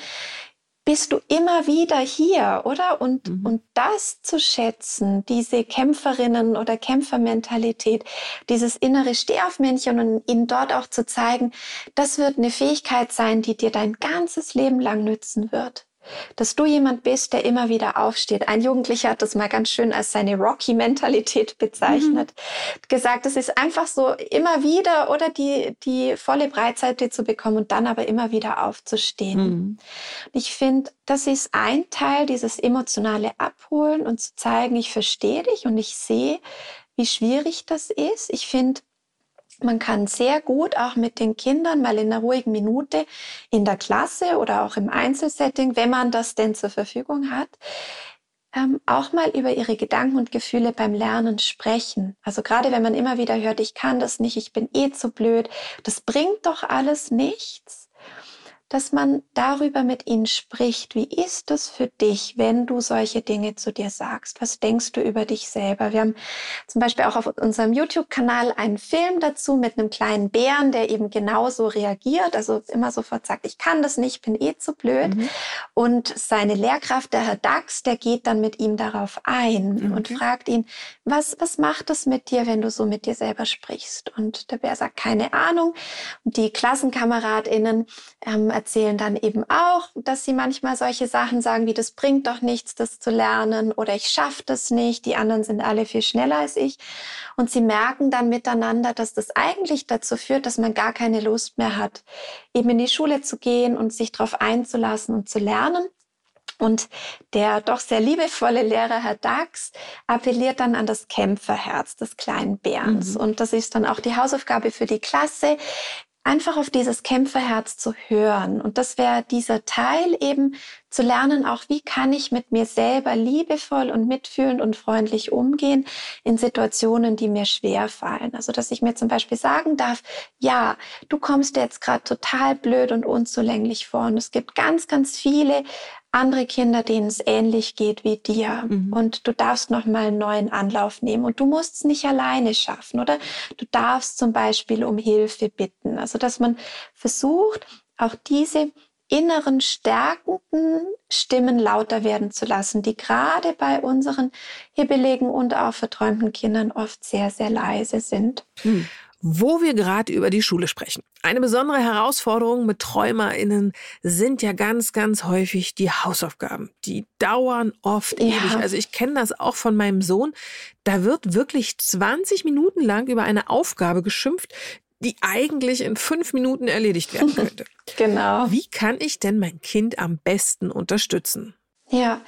bist du immer wieder hier, oder? Und, mhm. und das zu schätzen, diese Kämpferinnen oder Kämpfermentalität, dieses innere Stehaufmännchen und ihnen dort auch zu zeigen, das wird eine Fähigkeit sein, die dir dein ganzes Leben lang nützen wird dass du jemand bist, der immer wieder aufsteht. Ein Jugendlicher hat das mal ganz schön als seine Rocky-Mentalität bezeichnet. Mhm. Gesagt, es ist einfach so immer wieder oder die, die volle Breitseite zu bekommen und dann aber immer wieder aufzustehen. Mhm. Ich finde, das ist ein Teil, dieses emotionale Abholen und zu zeigen, ich verstehe dich und ich sehe, wie schwierig das ist. Ich finde, man kann sehr gut auch mit den Kindern mal in einer ruhigen Minute in der Klasse oder auch im Einzelsetting, wenn man das denn zur Verfügung hat, ähm, auch mal über ihre Gedanken und Gefühle beim Lernen sprechen. Also gerade wenn man immer wieder hört, ich kann das nicht, ich bin eh zu blöd, das bringt doch alles nichts dass man darüber mit ihnen spricht. Wie ist es für dich, wenn du solche Dinge zu dir sagst? Was denkst du über dich selber? Wir haben zum Beispiel auch auf unserem YouTube-Kanal einen Film dazu mit einem kleinen Bären, der eben genauso reagiert, also immer sofort sagt, ich kann das nicht, bin eh zu blöd. Mhm. Und seine Lehrkraft, der Herr Dax, der geht dann mit ihm darauf ein mhm. und fragt ihn, was, was macht es mit dir, wenn du so mit dir selber sprichst? Und der Bär sagt, keine Ahnung. Und die KlassenkameradInnen ähm, erzählen dann eben auch, dass sie manchmal solche Sachen sagen, wie das bringt doch nichts, das zu lernen oder ich schaffe das nicht, die anderen sind alle viel schneller als ich. Und sie merken dann miteinander, dass das eigentlich dazu führt, dass man gar keine Lust mehr hat, eben in die Schule zu gehen und sich darauf einzulassen und zu lernen. Und der doch sehr liebevolle Lehrer, Herr Dax, appelliert dann an das Kämpferherz des kleinen Bärens. Mhm. Und das ist dann auch die Hausaufgabe für die Klasse, einfach auf dieses Kämpferherz zu hören. Und das wäre dieser Teil eben zu lernen, auch wie kann ich mit mir selber liebevoll und mitfühlend und freundlich umgehen in Situationen, die mir schwer fallen. Also, dass ich mir zum Beispiel sagen darf, ja, du kommst jetzt gerade total blöd und unzulänglich vor. Und es gibt ganz, ganz viele andere Kinder, denen es ähnlich geht wie dir. Mhm. Und du darfst noch mal einen neuen Anlauf nehmen. Und du musst es nicht alleine schaffen, oder? Du darfst zum Beispiel um Hilfe bitten. Also, dass man versucht, auch diese inneren stärkenden Stimmen lauter werden zu lassen, die gerade bei unseren hibbeligen und auch verträumten Kindern oft sehr, sehr leise sind. Mhm. Wo wir gerade über die Schule sprechen. Eine besondere Herausforderung mit TräumerInnen sind ja ganz, ganz häufig die Hausaufgaben. Die dauern oft ja. ewig. Also ich kenne das auch von meinem Sohn. Da wird wirklich 20 Minuten lang über eine Aufgabe geschimpft, die eigentlich in fünf Minuten erledigt werden könnte. genau. Wie kann ich denn mein Kind am besten unterstützen? Ja,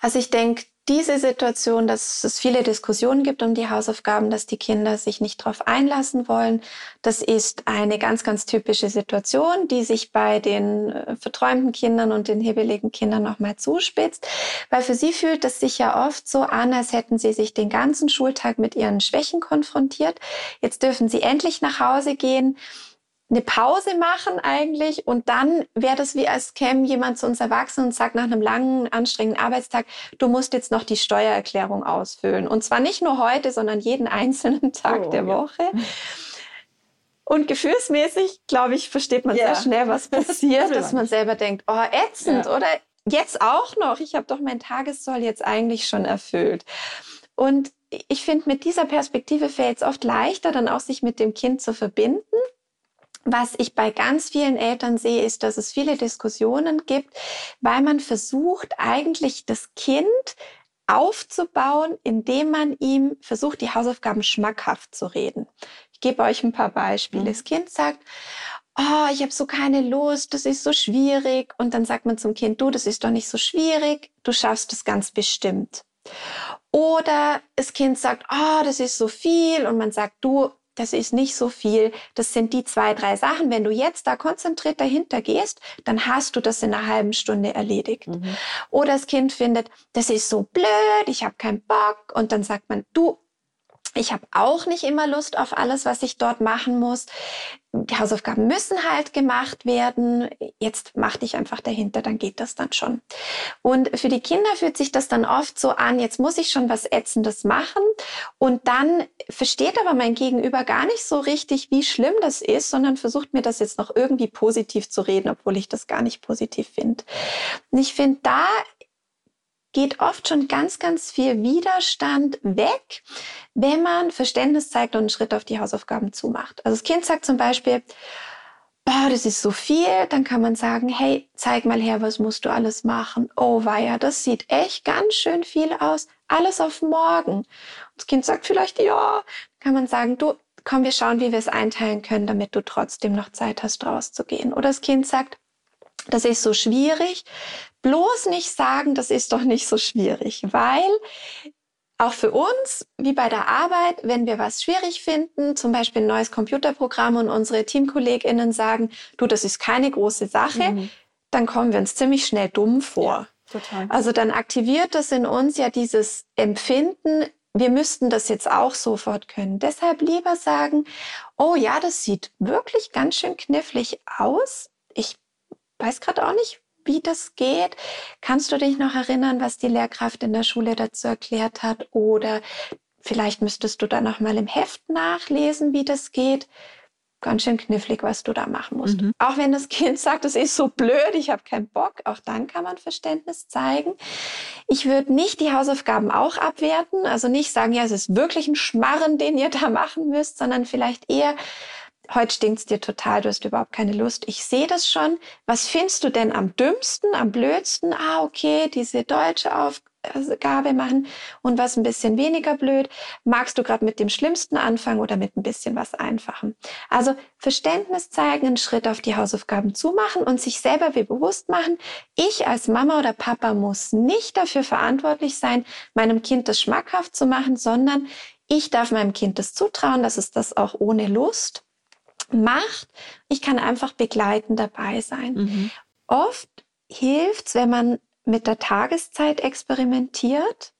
also ich denke, diese Situation, dass es viele Diskussionen gibt um die Hausaufgaben, dass die Kinder sich nicht darauf einlassen wollen, das ist eine ganz, ganz typische Situation, die sich bei den äh, verträumten Kindern und den hebeligen Kindern nochmal zuspitzt, weil für sie fühlt es sich ja oft so an, als hätten sie sich den ganzen Schultag mit ihren Schwächen konfrontiert. Jetzt dürfen sie endlich nach Hause gehen eine Pause machen eigentlich und dann wäre das wie als käme jemand zu uns Erwachsenen und sagt nach einem langen, anstrengenden Arbeitstag, du musst jetzt noch die Steuererklärung ausfüllen. Und zwar nicht nur heute, sondern jeden einzelnen Tag oh, der Woche. Ja. Und gefühlsmäßig, glaube ich, versteht man ja. sehr schnell, was passiert, dass man selber denkt, oh, ätzend ja. oder jetzt auch noch. Ich habe doch mein Tagessoll jetzt eigentlich schon erfüllt. Und ich finde, mit dieser Perspektive fällt es oft leichter, dann auch sich mit dem Kind zu verbinden was ich bei ganz vielen Eltern sehe, ist, dass es viele Diskussionen gibt, weil man versucht, eigentlich das Kind aufzubauen, indem man ihm versucht, die Hausaufgaben schmackhaft zu reden. Ich gebe euch ein paar Beispiele. Mhm. Das Kind sagt, oh, ich habe so keine Lust, das ist so schwierig. Und dann sagt man zum Kind, du, das ist doch nicht so schwierig, du schaffst es ganz bestimmt. Oder das Kind sagt, oh, das ist so viel. Und man sagt, du, das ist nicht so viel. Das sind die zwei, drei Sachen. Wenn du jetzt da konzentriert dahinter gehst, dann hast du das in einer halben Stunde erledigt. Mhm. Oder das Kind findet, das ist so blöd, ich habe keinen Bock. Und dann sagt man, du, ich habe auch nicht immer Lust auf alles, was ich dort machen muss. Die Hausaufgaben müssen halt gemacht werden. Jetzt mach dich einfach dahinter, dann geht das dann schon. Und für die Kinder fühlt sich das dann oft so an, jetzt muss ich schon was Ätzendes machen. Und dann versteht aber mein Gegenüber gar nicht so richtig, wie schlimm das ist, sondern versucht mir das jetzt noch irgendwie positiv zu reden, obwohl ich das gar nicht positiv finde. Und ich finde, da geht oft schon ganz, ganz viel Widerstand weg, wenn man Verständnis zeigt und einen Schritt auf die Hausaufgaben zumacht. Also das Kind sagt zum Beispiel, boah, das ist so viel, dann kann man sagen, hey, zeig mal her, was musst du alles machen? Oh, weia, das sieht echt ganz schön viel aus. Alles auf morgen. Und das Kind sagt vielleicht, ja, kann man sagen, du, komm, wir schauen, wie wir es einteilen können, damit du trotzdem noch Zeit hast, rauszugehen. Oder das Kind sagt, das ist so schwierig. Bloß nicht sagen, das ist doch nicht so schwierig, weil auch für uns, wie bei der Arbeit, wenn wir was schwierig finden, zum Beispiel ein neues Computerprogramm und unsere Teamkolleginnen sagen, du, das ist keine große Sache, mhm. dann kommen wir uns ziemlich schnell dumm vor. Ja, total. Also dann aktiviert das in uns ja dieses Empfinden, wir müssten das jetzt auch sofort können. Deshalb lieber sagen, oh ja, das sieht wirklich ganz schön knifflig aus. Ich weiß gerade auch nicht, wie das geht. Kannst du dich noch erinnern, was die Lehrkraft in der Schule dazu erklärt hat? Oder vielleicht müsstest du da noch mal im Heft nachlesen, wie das geht. Ganz schön knifflig, was du da machen musst. Mhm. Auch wenn das Kind sagt, es ist so blöd, ich habe keinen Bock, auch dann kann man Verständnis zeigen. Ich würde nicht die Hausaufgaben auch abwerten, also nicht sagen, ja, es ist wirklich ein Schmarren, den ihr da machen müsst, sondern vielleicht eher heute stinkt's dir total, du hast überhaupt keine Lust. Ich sehe das schon. Was findest du denn am dümmsten, am blödsten? Ah, okay, diese deutsche Aufgabe machen und was ein bisschen weniger blöd. Magst du gerade mit dem Schlimmsten anfangen oder mit ein bisschen was Einfachem? Also Verständnis zeigen, einen Schritt auf die Hausaufgaben zumachen und sich selber bewusst machen, ich als Mama oder Papa muss nicht dafür verantwortlich sein, meinem Kind das schmackhaft zu machen, sondern ich darf meinem Kind das zutrauen, dass es das auch ohne Lust macht. Ich kann einfach begleitend dabei sein. Mhm. Oft hilft es, wenn man mit der Tageszeit experimentiert.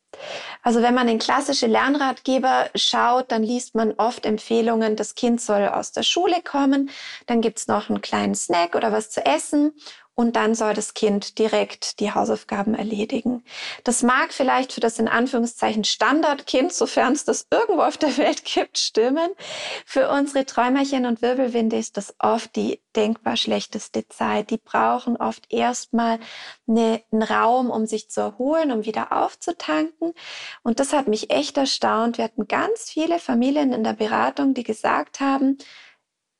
Also wenn man in klassische Lernratgeber schaut, dann liest man oft Empfehlungen, das Kind soll aus der Schule kommen, dann gibt's noch einen kleinen Snack oder was zu essen und dann soll das Kind direkt die Hausaufgaben erledigen. Das mag vielleicht für das in Anführungszeichen Standardkind, sofern es das irgendwo auf der Welt gibt, stimmen. Für unsere Träumerchen und Wirbelwinde ist das oft die denkbar schlechteste Zeit. Die brauchen oft erstmal eine, einen Raum, um sich zu erholen, um wieder aufzutanken. Und das hat mich echt erstaunt. Wir hatten ganz viele Familien in der Beratung, die gesagt haben,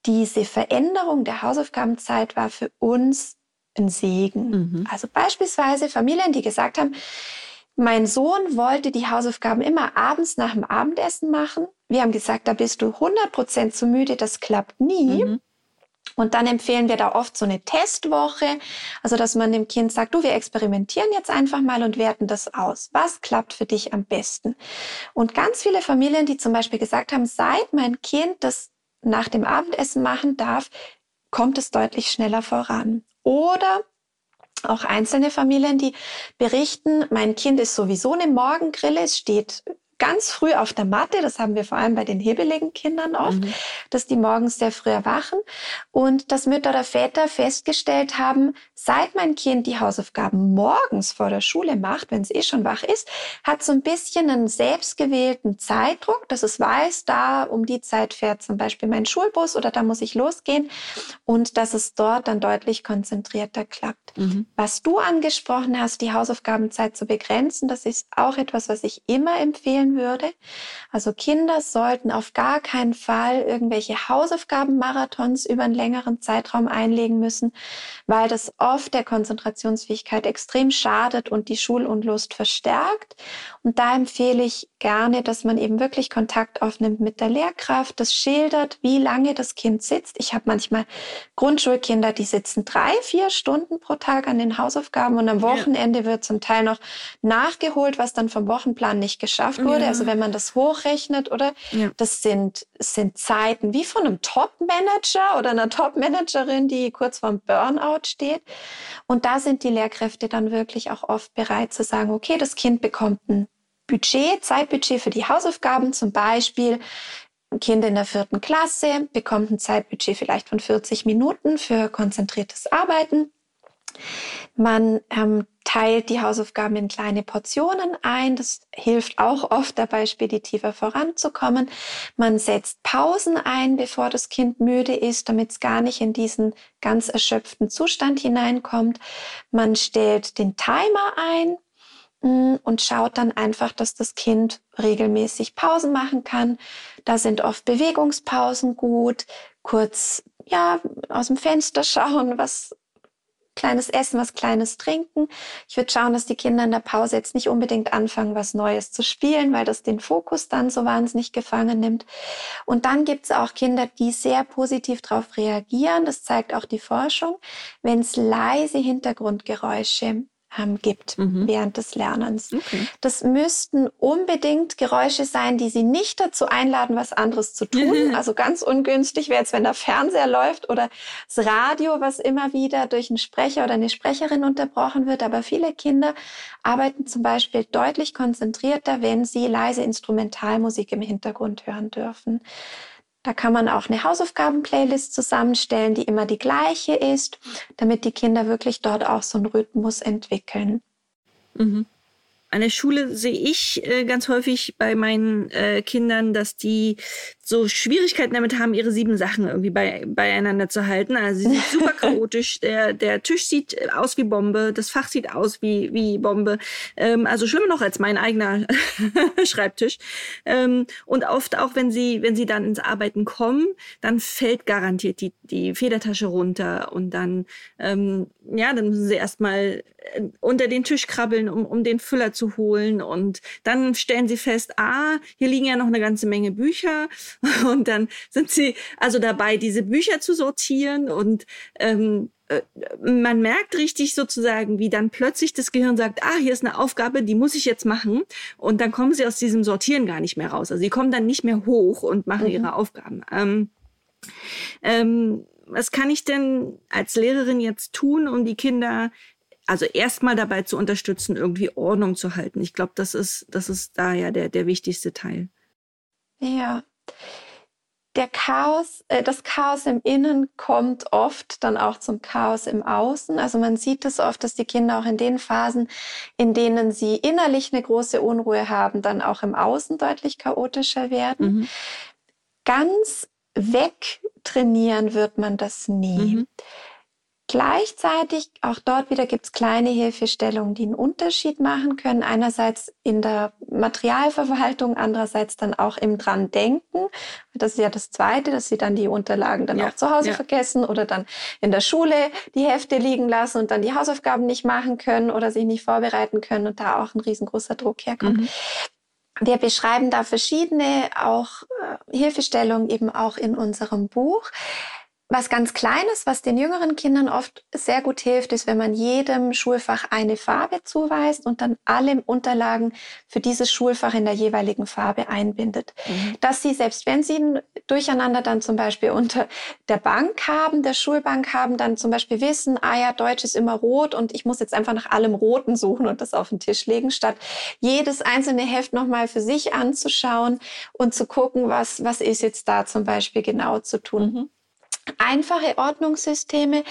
diese Veränderung der Hausaufgabenzeit war für uns ein Segen. Mhm. Also beispielsweise Familien, die gesagt haben, mein Sohn wollte die Hausaufgaben immer abends nach dem Abendessen machen. Wir haben gesagt, da bist du 100% zu müde, das klappt nie. Mhm. Und dann empfehlen wir da oft so eine Testwoche, also dass man dem Kind sagt, du, wir experimentieren jetzt einfach mal und werten das aus. Was klappt für dich am besten? Und ganz viele Familien, die zum Beispiel gesagt haben, seit mein Kind das nach dem Abendessen machen darf, kommt es deutlich schneller voran. Oder auch einzelne Familien, die berichten, mein Kind ist sowieso eine Morgengrille, es steht ganz früh auf der Matte, das haben wir vor allem bei den hebeligen Kindern oft, mhm. dass die morgens sehr früh erwachen. Und dass Mütter oder Väter festgestellt haben, seit mein Kind die Hausaufgaben morgens vor der Schule macht, wenn es eh schon wach ist, hat so ein bisschen einen selbstgewählten Zeitdruck, dass es weiß, da um die Zeit fährt zum Beispiel mein Schulbus oder da muss ich losgehen und dass es dort dann deutlich konzentrierter klappt. Mhm. Was du angesprochen hast, die Hausaufgabenzeit zu begrenzen, das ist auch etwas, was ich immer empfehlen würde. Also Kinder sollten auf gar keinen Fall irgendwelche Hausaufgabenmarathons über einen längeren Zeitraum einlegen müssen, weil das oft der Konzentrationsfähigkeit extrem schadet und die Schulunlust verstärkt. Und da empfehle ich gerne, dass man eben wirklich Kontakt aufnimmt mit der Lehrkraft, das schildert, wie lange das Kind sitzt. Ich habe manchmal Grundschulkinder, die sitzen drei, vier Stunden pro Tag an den Hausaufgaben und am Wochenende wird zum Teil noch nachgeholt, was dann vom Wochenplan nicht geschafft wurde. Ja. Also wenn man das hochrechnet, oder? Ja. Das sind, sind Zeiten wie von einem Top-Manager oder einer Top-Managerin, die kurz vorm Burnout steht. Und da sind die Lehrkräfte dann wirklich auch oft bereit zu sagen, okay, das Kind bekommt ein Budget, Zeitbudget für die Hausaufgaben, zum Beispiel ein Kind in der vierten Klasse bekommt ein Zeitbudget vielleicht von 40 Minuten für konzentriertes Arbeiten. Man ähm, teilt die Hausaufgaben in kleine Portionen ein. Das hilft auch oft dabei, speditiver voranzukommen. Man setzt Pausen ein, bevor das Kind müde ist, damit es gar nicht in diesen ganz erschöpften Zustand hineinkommt. Man stellt den Timer ein mm, und schaut dann einfach, dass das Kind regelmäßig Pausen machen kann. Da sind oft Bewegungspausen gut, kurz ja aus dem Fenster schauen, was kleines Essen, was kleines Trinken. Ich würde schauen, dass die Kinder in der Pause jetzt nicht unbedingt anfangen, was Neues zu spielen, weil das den Fokus dann so wahnsinnig gefangen nimmt. Und dann gibt es auch Kinder, die sehr positiv darauf reagieren. Das zeigt auch die Forschung, wenn es leise Hintergrundgeräusche ähm, gibt mhm. während des Lernens. Okay. Das müssten unbedingt Geräusche sein, die Sie nicht dazu einladen, was anderes zu tun. Also ganz ungünstig wäre jetzt, wenn der Fernseher läuft oder das Radio, was immer wieder durch einen Sprecher oder eine Sprecherin unterbrochen wird. Aber viele Kinder arbeiten zum Beispiel deutlich konzentrierter, wenn sie leise Instrumentalmusik im Hintergrund hören dürfen. Da kann man auch eine Hausaufgaben-Playlist zusammenstellen, die immer die gleiche ist, damit die Kinder wirklich dort auch so einen Rhythmus entwickeln. Mhm an der Schule sehe ich äh, ganz häufig bei meinen äh, Kindern, dass die so Schwierigkeiten damit haben, ihre sieben Sachen irgendwie bei, beieinander zu halten. Also sie sind super chaotisch. Der, der Tisch sieht aus wie Bombe, das Fach sieht aus wie, wie Bombe. Ähm, also schlimmer noch als mein eigener Schreibtisch. Ähm, und oft auch, wenn sie, wenn sie dann ins Arbeiten kommen, dann fällt garantiert die, die Federtasche runter und dann, ähm, ja, dann müssen sie erstmal äh, unter den Tisch krabbeln, um, um den Füller zu holen. Und dann stellen sie fest, ah, hier liegen ja noch eine ganze Menge Bücher. Und dann sind sie also dabei, diese Bücher zu sortieren. Und ähm, äh, man merkt richtig sozusagen, wie dann plötzlich das Gehirn sagt, ah, hier ist eine Aufgabe, die muss ich jetzt machen. Und dann kommen sie aus diesem Sortieren gar nicht mehr raus. Also sie kommen dann nicht mehr hoch und machen mhm. ihre Aufgaben. Ähm, ähm, was kann ich denn als Lehrerin jetzt tun, um die Kinder also erstmal dabei zu unterstützen, irgendwie Ordnung zu halten. Ich glaube, das ist, das ist da ja der, der wichtigste Teil. Ja. Der Chaos, äh, das Chaos im Innen kommt oft dann auch zum Chaos im Außen. Also man sieht es oft, dass die Kinder auch in den Phasen, in denen sie innerlich eine große Unruhe haben, dann auch im Außen deutlich chaotischer werden. Mhm. Ganz wegtrainieren wird man das nie. Mhm. Gleichzeitig, auch dort wieder gibt es kleine Hilfestellungen, die einen Unterschied machen können. Einerseits in der Materialverwaltung, andererseits dann auch im dran denken. Das ist ja das Zweite, dass sie dann die Unterlagen dann ja, auch zu Hause ja. vergessen oder dann in der Schule die Hefte liegen lassen und dann die Hausaufgaben nicht machen können oder sich nicht vorbereiten können und da auch ein riesengroßer Druck herkommt. Mhm. Wir beschreiben da verschiedene auch äh, Hilfestellungen eben auch in unserem Buch. Was ganz Kleines, was den jüngeren Kindern oft sehr gut hilft, ist, wenn man jedem Schulfach eine Farbe zuweist und dann alle Unterlagen für dieses Schulfach in der jeweiligen Farbe einbindet. Mhm. Dass sie, selbst wenn sie ein Durcheinander dann zum Beispiel unter der Bank haben, der Schulbank haben, dann zum Beispiel wissen, ah ja, Deutsch ist immer rot und ich muss jetzt einfach nach allem Roten suchen und das auf den Tisch legen, statt jedes einzelne Heft nochmal für sich anzuschauen und zu gucken, was, was ist jetzt da zum Beispiel genau zu tun. Mhm einfache Ordnungssysteme.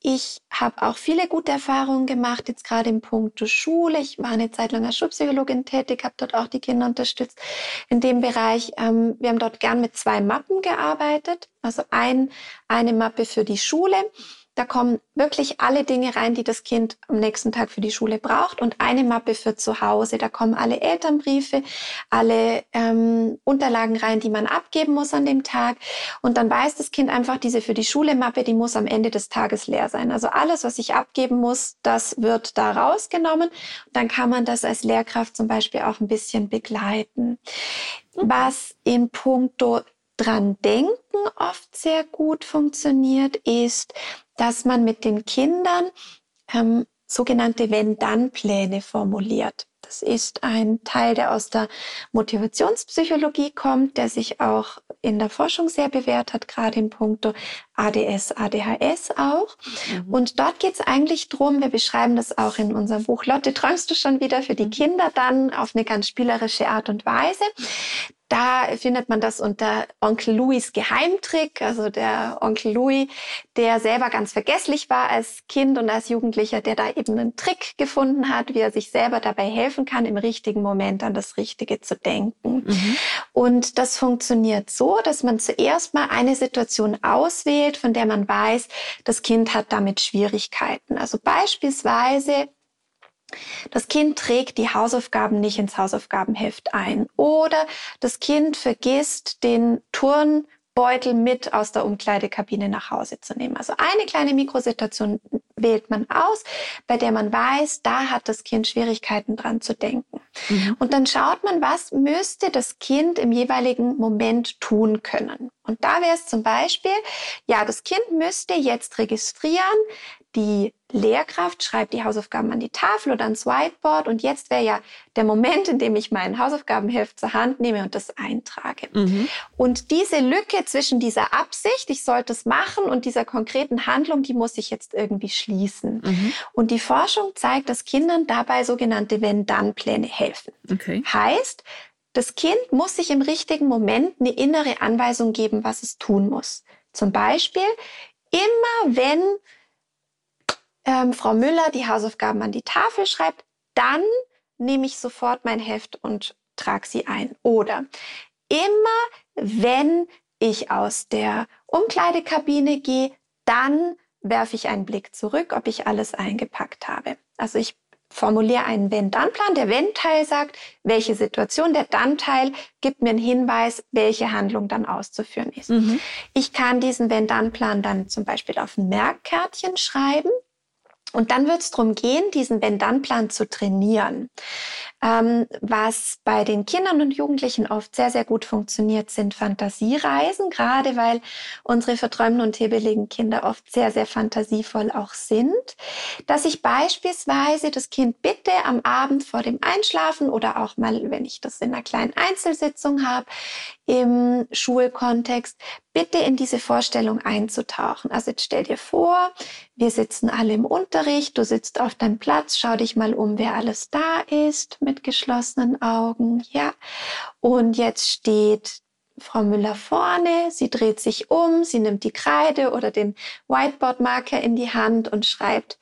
Ich habe auch viele gute Erfahrungen gemacht, jetzt gerade im Punkt Schule. Ich war eine Zeit lang als Schulpsychologin tätig, habe dort auch die Kinder unterstützt in dem Bereich. Ähm, wir haben dort gern mit zwei Mappen gearbeitet. Also ein, eine Mappe für die Schule da kommen wirklich alle Dinge rein, die das Kind am nächsten Tag für die Schule braucht und eine Mappe für zu Hause. Da kommen alle Elternbriefe, alle ähm, Unterlagen rein, die man abgeben muss an dem Tag. Und dann weiß das Kind einfach, diese für die Schule Mappe, die muss am Ende des Tages leer sein. Also alles, was ich abgeben muss, das wird da rausgenommen. Dann kann man das als Lehrkraft zum Beispiel auch ein bisschen begleiten. Was im Punkto dran denken oft sehr gut funktioniert, ist, dass man mit den Kindern ähm, sogenannte Wenn-Dann-Pläne formuliert. Das ist ein Teil, der aus der Motivationspsychologie kommt, der sich auch in der Forschung sehr bewährt hat, gerade im Punkto ADS, ADHS auch. Mhm. Und dort geht es eigentlich drum. wir beschreiben das auch in unserem Buch Lotte, träumst du schon wieder für die mhm. Kinder dann auf eine ganz spielerische Art und Weise, da findet man das unter Onkel Louis Geheimtrick, also der Onkel Louis, der selber ganz vergesslich war als Kind und als Jugendlicher, der da eben einen Trick gefunden hat, wie er sich selber dabei helfen kann, im richtigen Moment an das Richtige zu denken. Mhm. Und das funktioniert so, dass man zuerst mal eine Situation auswählt, von der man weiß, das Kind hat damit Schwierigkeiten. Also beispielsweise das Kind trägt die Hausaufgaben nicht ins Hausaufgabenheft ein oder das Kind vergisst den Turnbeutel mit aus der Umkleidekabine nach Hause zu nehmen. Also eine kleine Mikrosituation wählt man aus, bei der man weiß, da hat das Kind Schwierigkeiten dran zu denken. Mhm. Und dann schaut man, was müsste das Kind im jeweiligen Moment tun können. Und da wäre es zum Beispiel, ja, das Kind müsste jetzt registrieren, die Lehrkraft schreibt die Hausaufgaben an die Tafel oder ans Whiteboard und jetzt wäre ja der Moment, in dem ich mein Hausaufgabenheft zur Hand nehme und das eintrage. Mhm. Und diese Lücke zwischen dieser Absicht, ich sollte es machen, und dieser konkreten Handlung, die muss ich jetzt irgendwie schließen. Mhm. Und die Forschung zeigt, dass Kindern dabei sogenannte Wenn-Dann-Pläne helfen. Okay. Heißt, das Kind muss sich im richtigen Moment eine innere Anweisung geben, was es tun muss. Zum Beispiel, immer wenn ähm, Frau Müller die Hausaufgaben an die Tafel schreibt, dann nehme ich sofort mein Heft und trage sie ein. Oder immer wenn ich aus der Umkleidekabine gehe, dann werfe ich einen Blick zurück, ob ich alles eingepackt habe. Also ich formuliere einen Wenn-Dann-Plan. Der Wenn-Teil sagt, welche Situation. Der Dann-Teil gibt mir einen Hinweis, welche Handlung dann auszuführen ist. Mhm. Ich kann diesen Wenn-Dann-Plan dann zum Beispiel auf ein Merkkärtchen schreiben. Und dann wird es darum gehen, diesen Wenn-Dann-Plan zu trainieren. Ähm, was bei den Kindern und Jugendlichen oft sehr, sehr gut funktioniert, sind Fantasiereisen, gerade weil unsere verträumten und hebeligen Kinder oft sehr, sehr fantasievoll auch sind. Dass ich beispielsweise das Kind bitte, am Abend vor dem Einschlafen oder auch mal, wenn ich das in einer kleinen Einzelsitzung habe, im Schulkontext, bitte in diese Vorstellung einzutauchen. Also jetzt stell dir vor, wir sitzen alle im Unterricht, du sitzt auf deinem Platz, schau dich mal um, wer alles da ist mit geschlossenen Augen, ja. Und jetzt steht Frau Müller vorne, sie dreht sich um, sie nimmt die Kreide oder den Whiteboard-Marker in die Hand und schreibt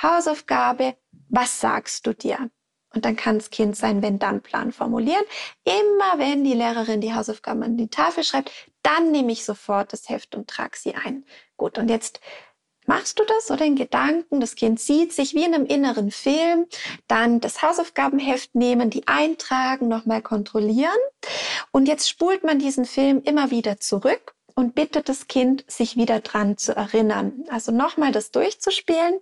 Hausaufgabe, was sagst du dir? Und dann kann das Kind seinen Wenn-Dann-Plan formulieren. Immer wenn die Lehrerin die Hausaufgaben an die Tafel schreibt, dann nehme ich sofort das Heft und trage sie ein. Gut, und jetzt machst du das oder in Gedanken, das Kind sieht sich wie in einem inneren Film, dann das Hausaufgabenheft nehmen, die eintragen, nochmal kontrollieren. Und jetzt spult man diesen Film immer wieder zurück und bittet das Kind, sich wieder dran zu erinnern. Also nochmal das durchzuspielen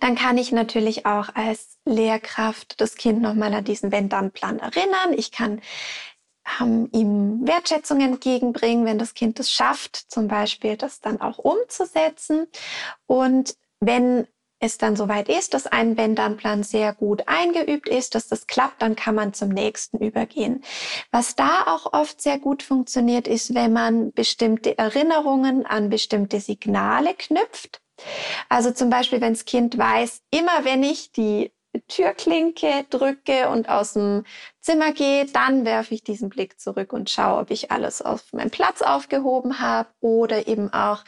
dann kann ich natürlich auch als Lehrkraft das Kind nochmal an diesen Wenn-Dann-Plan erinnern. Ich kann ähm, ihm Wertschätzung entgegenbringen, wenn das Kind es schafft, zum Beispiel das dann auch umzusetzen. Und wenn es dann soweit ist, dass ein Wenn-Dann-Plan sehr gut eingeübt ist, dass das klappt, dann kann man zum nächsten übergehen. Was da auch oft sehr gut funktioniert, ist, wenn man bestimmte Erinnerungen an bestimmte Signale knüpft. Also zum Beispiel, wenn das Kind weiß, immer wenn ich die Türklinke drücke und aus dem Zimmer gehe, dann werfe ich diesen Blick zurück und schaue, ob ich alles auf meinem Platz aufgehoben habe oder eben auch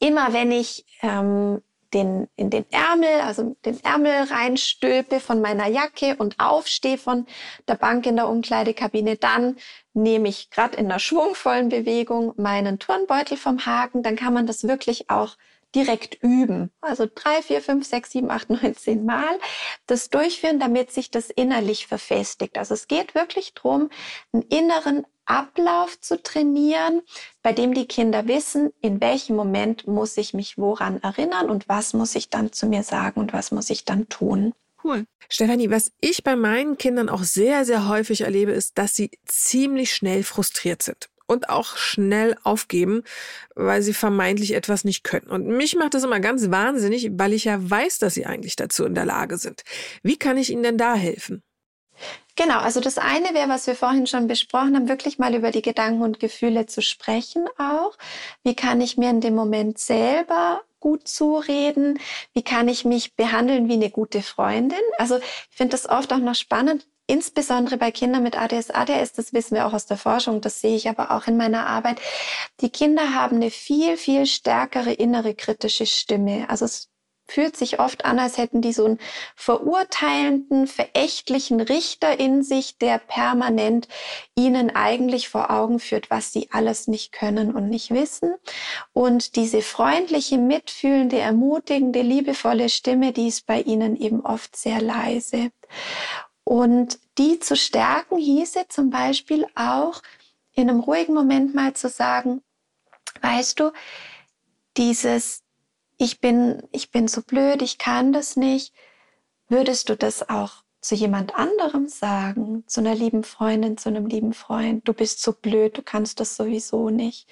immer wenn ich ähm, den, in den Ärmel, also den Ärmel reinstülpe von meiner Jacke und aufstehe von der Bank in der Umkleidekabine, dann nehme ich gerade in einer schwungvollen Bewegung meinen Turnbeutel vom Haken, dann kann man das wirklich auch direkt üben. Also drei, vier, fünf, sechs, sieben, acht, neun, zehn Mal das durchführen, damit sich das innerlich verfestigt. Also es geht wirklich darum, einen inneren Ablauf zu trainieren, bei dem die Kinder wissen, in welchem Moment muss ich mich woran erinnern und was muss ich dann zu mir sagen und was muss ich dann tun. Cool. Stefanie, was ich bei meinen Kindern auch sehr, sehr häufig erlebe, ist, dass sie ziemlich schnell frustriert sind und auch schnell aufgeben, weil sie vermeintlich etwas nicht können. Und mich macht das immer ganz wahnsinnig, weil ich ja weiß, dass sie eigentlich dazu in der Lage sind. Wie kann ich ihnen denn da helfen? Genau, also das eine wäre, was wir vorhin schon besprochen haben, wirklich mal über die Gedanken und Gefühle zu sprechen auch. Wie kann ich mir in dem Moment selber gut zureden? Wie kann ich mich behandeln wie eine gute Freundin? Also ich finde das oft auch noch spannend, insbesondere bei Kindern mit ADS, ADS, das wissen wir auch aus der Forschung, das sehe ich aber auch in meiner Arbeit, die Kinder haben eine viel, viel stärkere innere kritische Stimme. Also es fühlt sich oft an, als hätten die so einen verurteilenden, verächtlichen Richter in sich, der permanent ihnen eigentlich vor Augen führt, was sie alles nicht können und nicht wissen. Und diese freundliche, mitfühlende, ermutigende, liebevolle Stimme, die ist bei ihnen eben oft sehr leise. Und die zu stärken hieße zum Beispiel auch in einem ruhigen Moment mal zu sagen, weißt du, dieses, ich bin, ich bin so blöd, ich kann das nicht, würdest du das auch zu jemand anderem sagen, zu einer lieben Freundin, zu einem lieben Freund, du bist so blöd, du kannst das sowieso nicht.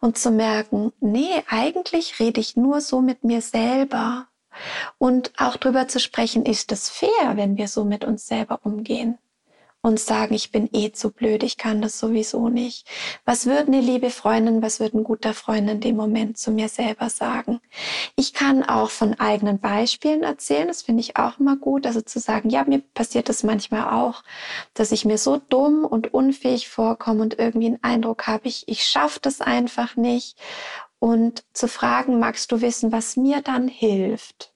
Und zu merken, nee, eigentlich rede ich nur so mit mir selber. Und auch darüber zu sprechen, ist es fair, wenn wir so mit uns selber umgehen und sagen, ich bin eh zu blöd, ich kann das sowieso nicht. Was würde eine liebe Freundin, was würde ein guter Freund in dem Moment zu mir selber sagen? Ich kann auch von eigenen Beispielen erzählen, das finde ich auch immer gut, also zu sagen, ja, mir passiert das manchmal auch, dass ich mir so dumm und unfähig vorkomme und irgendwie einen Eindruck habe, ich, ich schaffe das einfach nicht und zu fragen, magst du wissen, was mir dann hilft?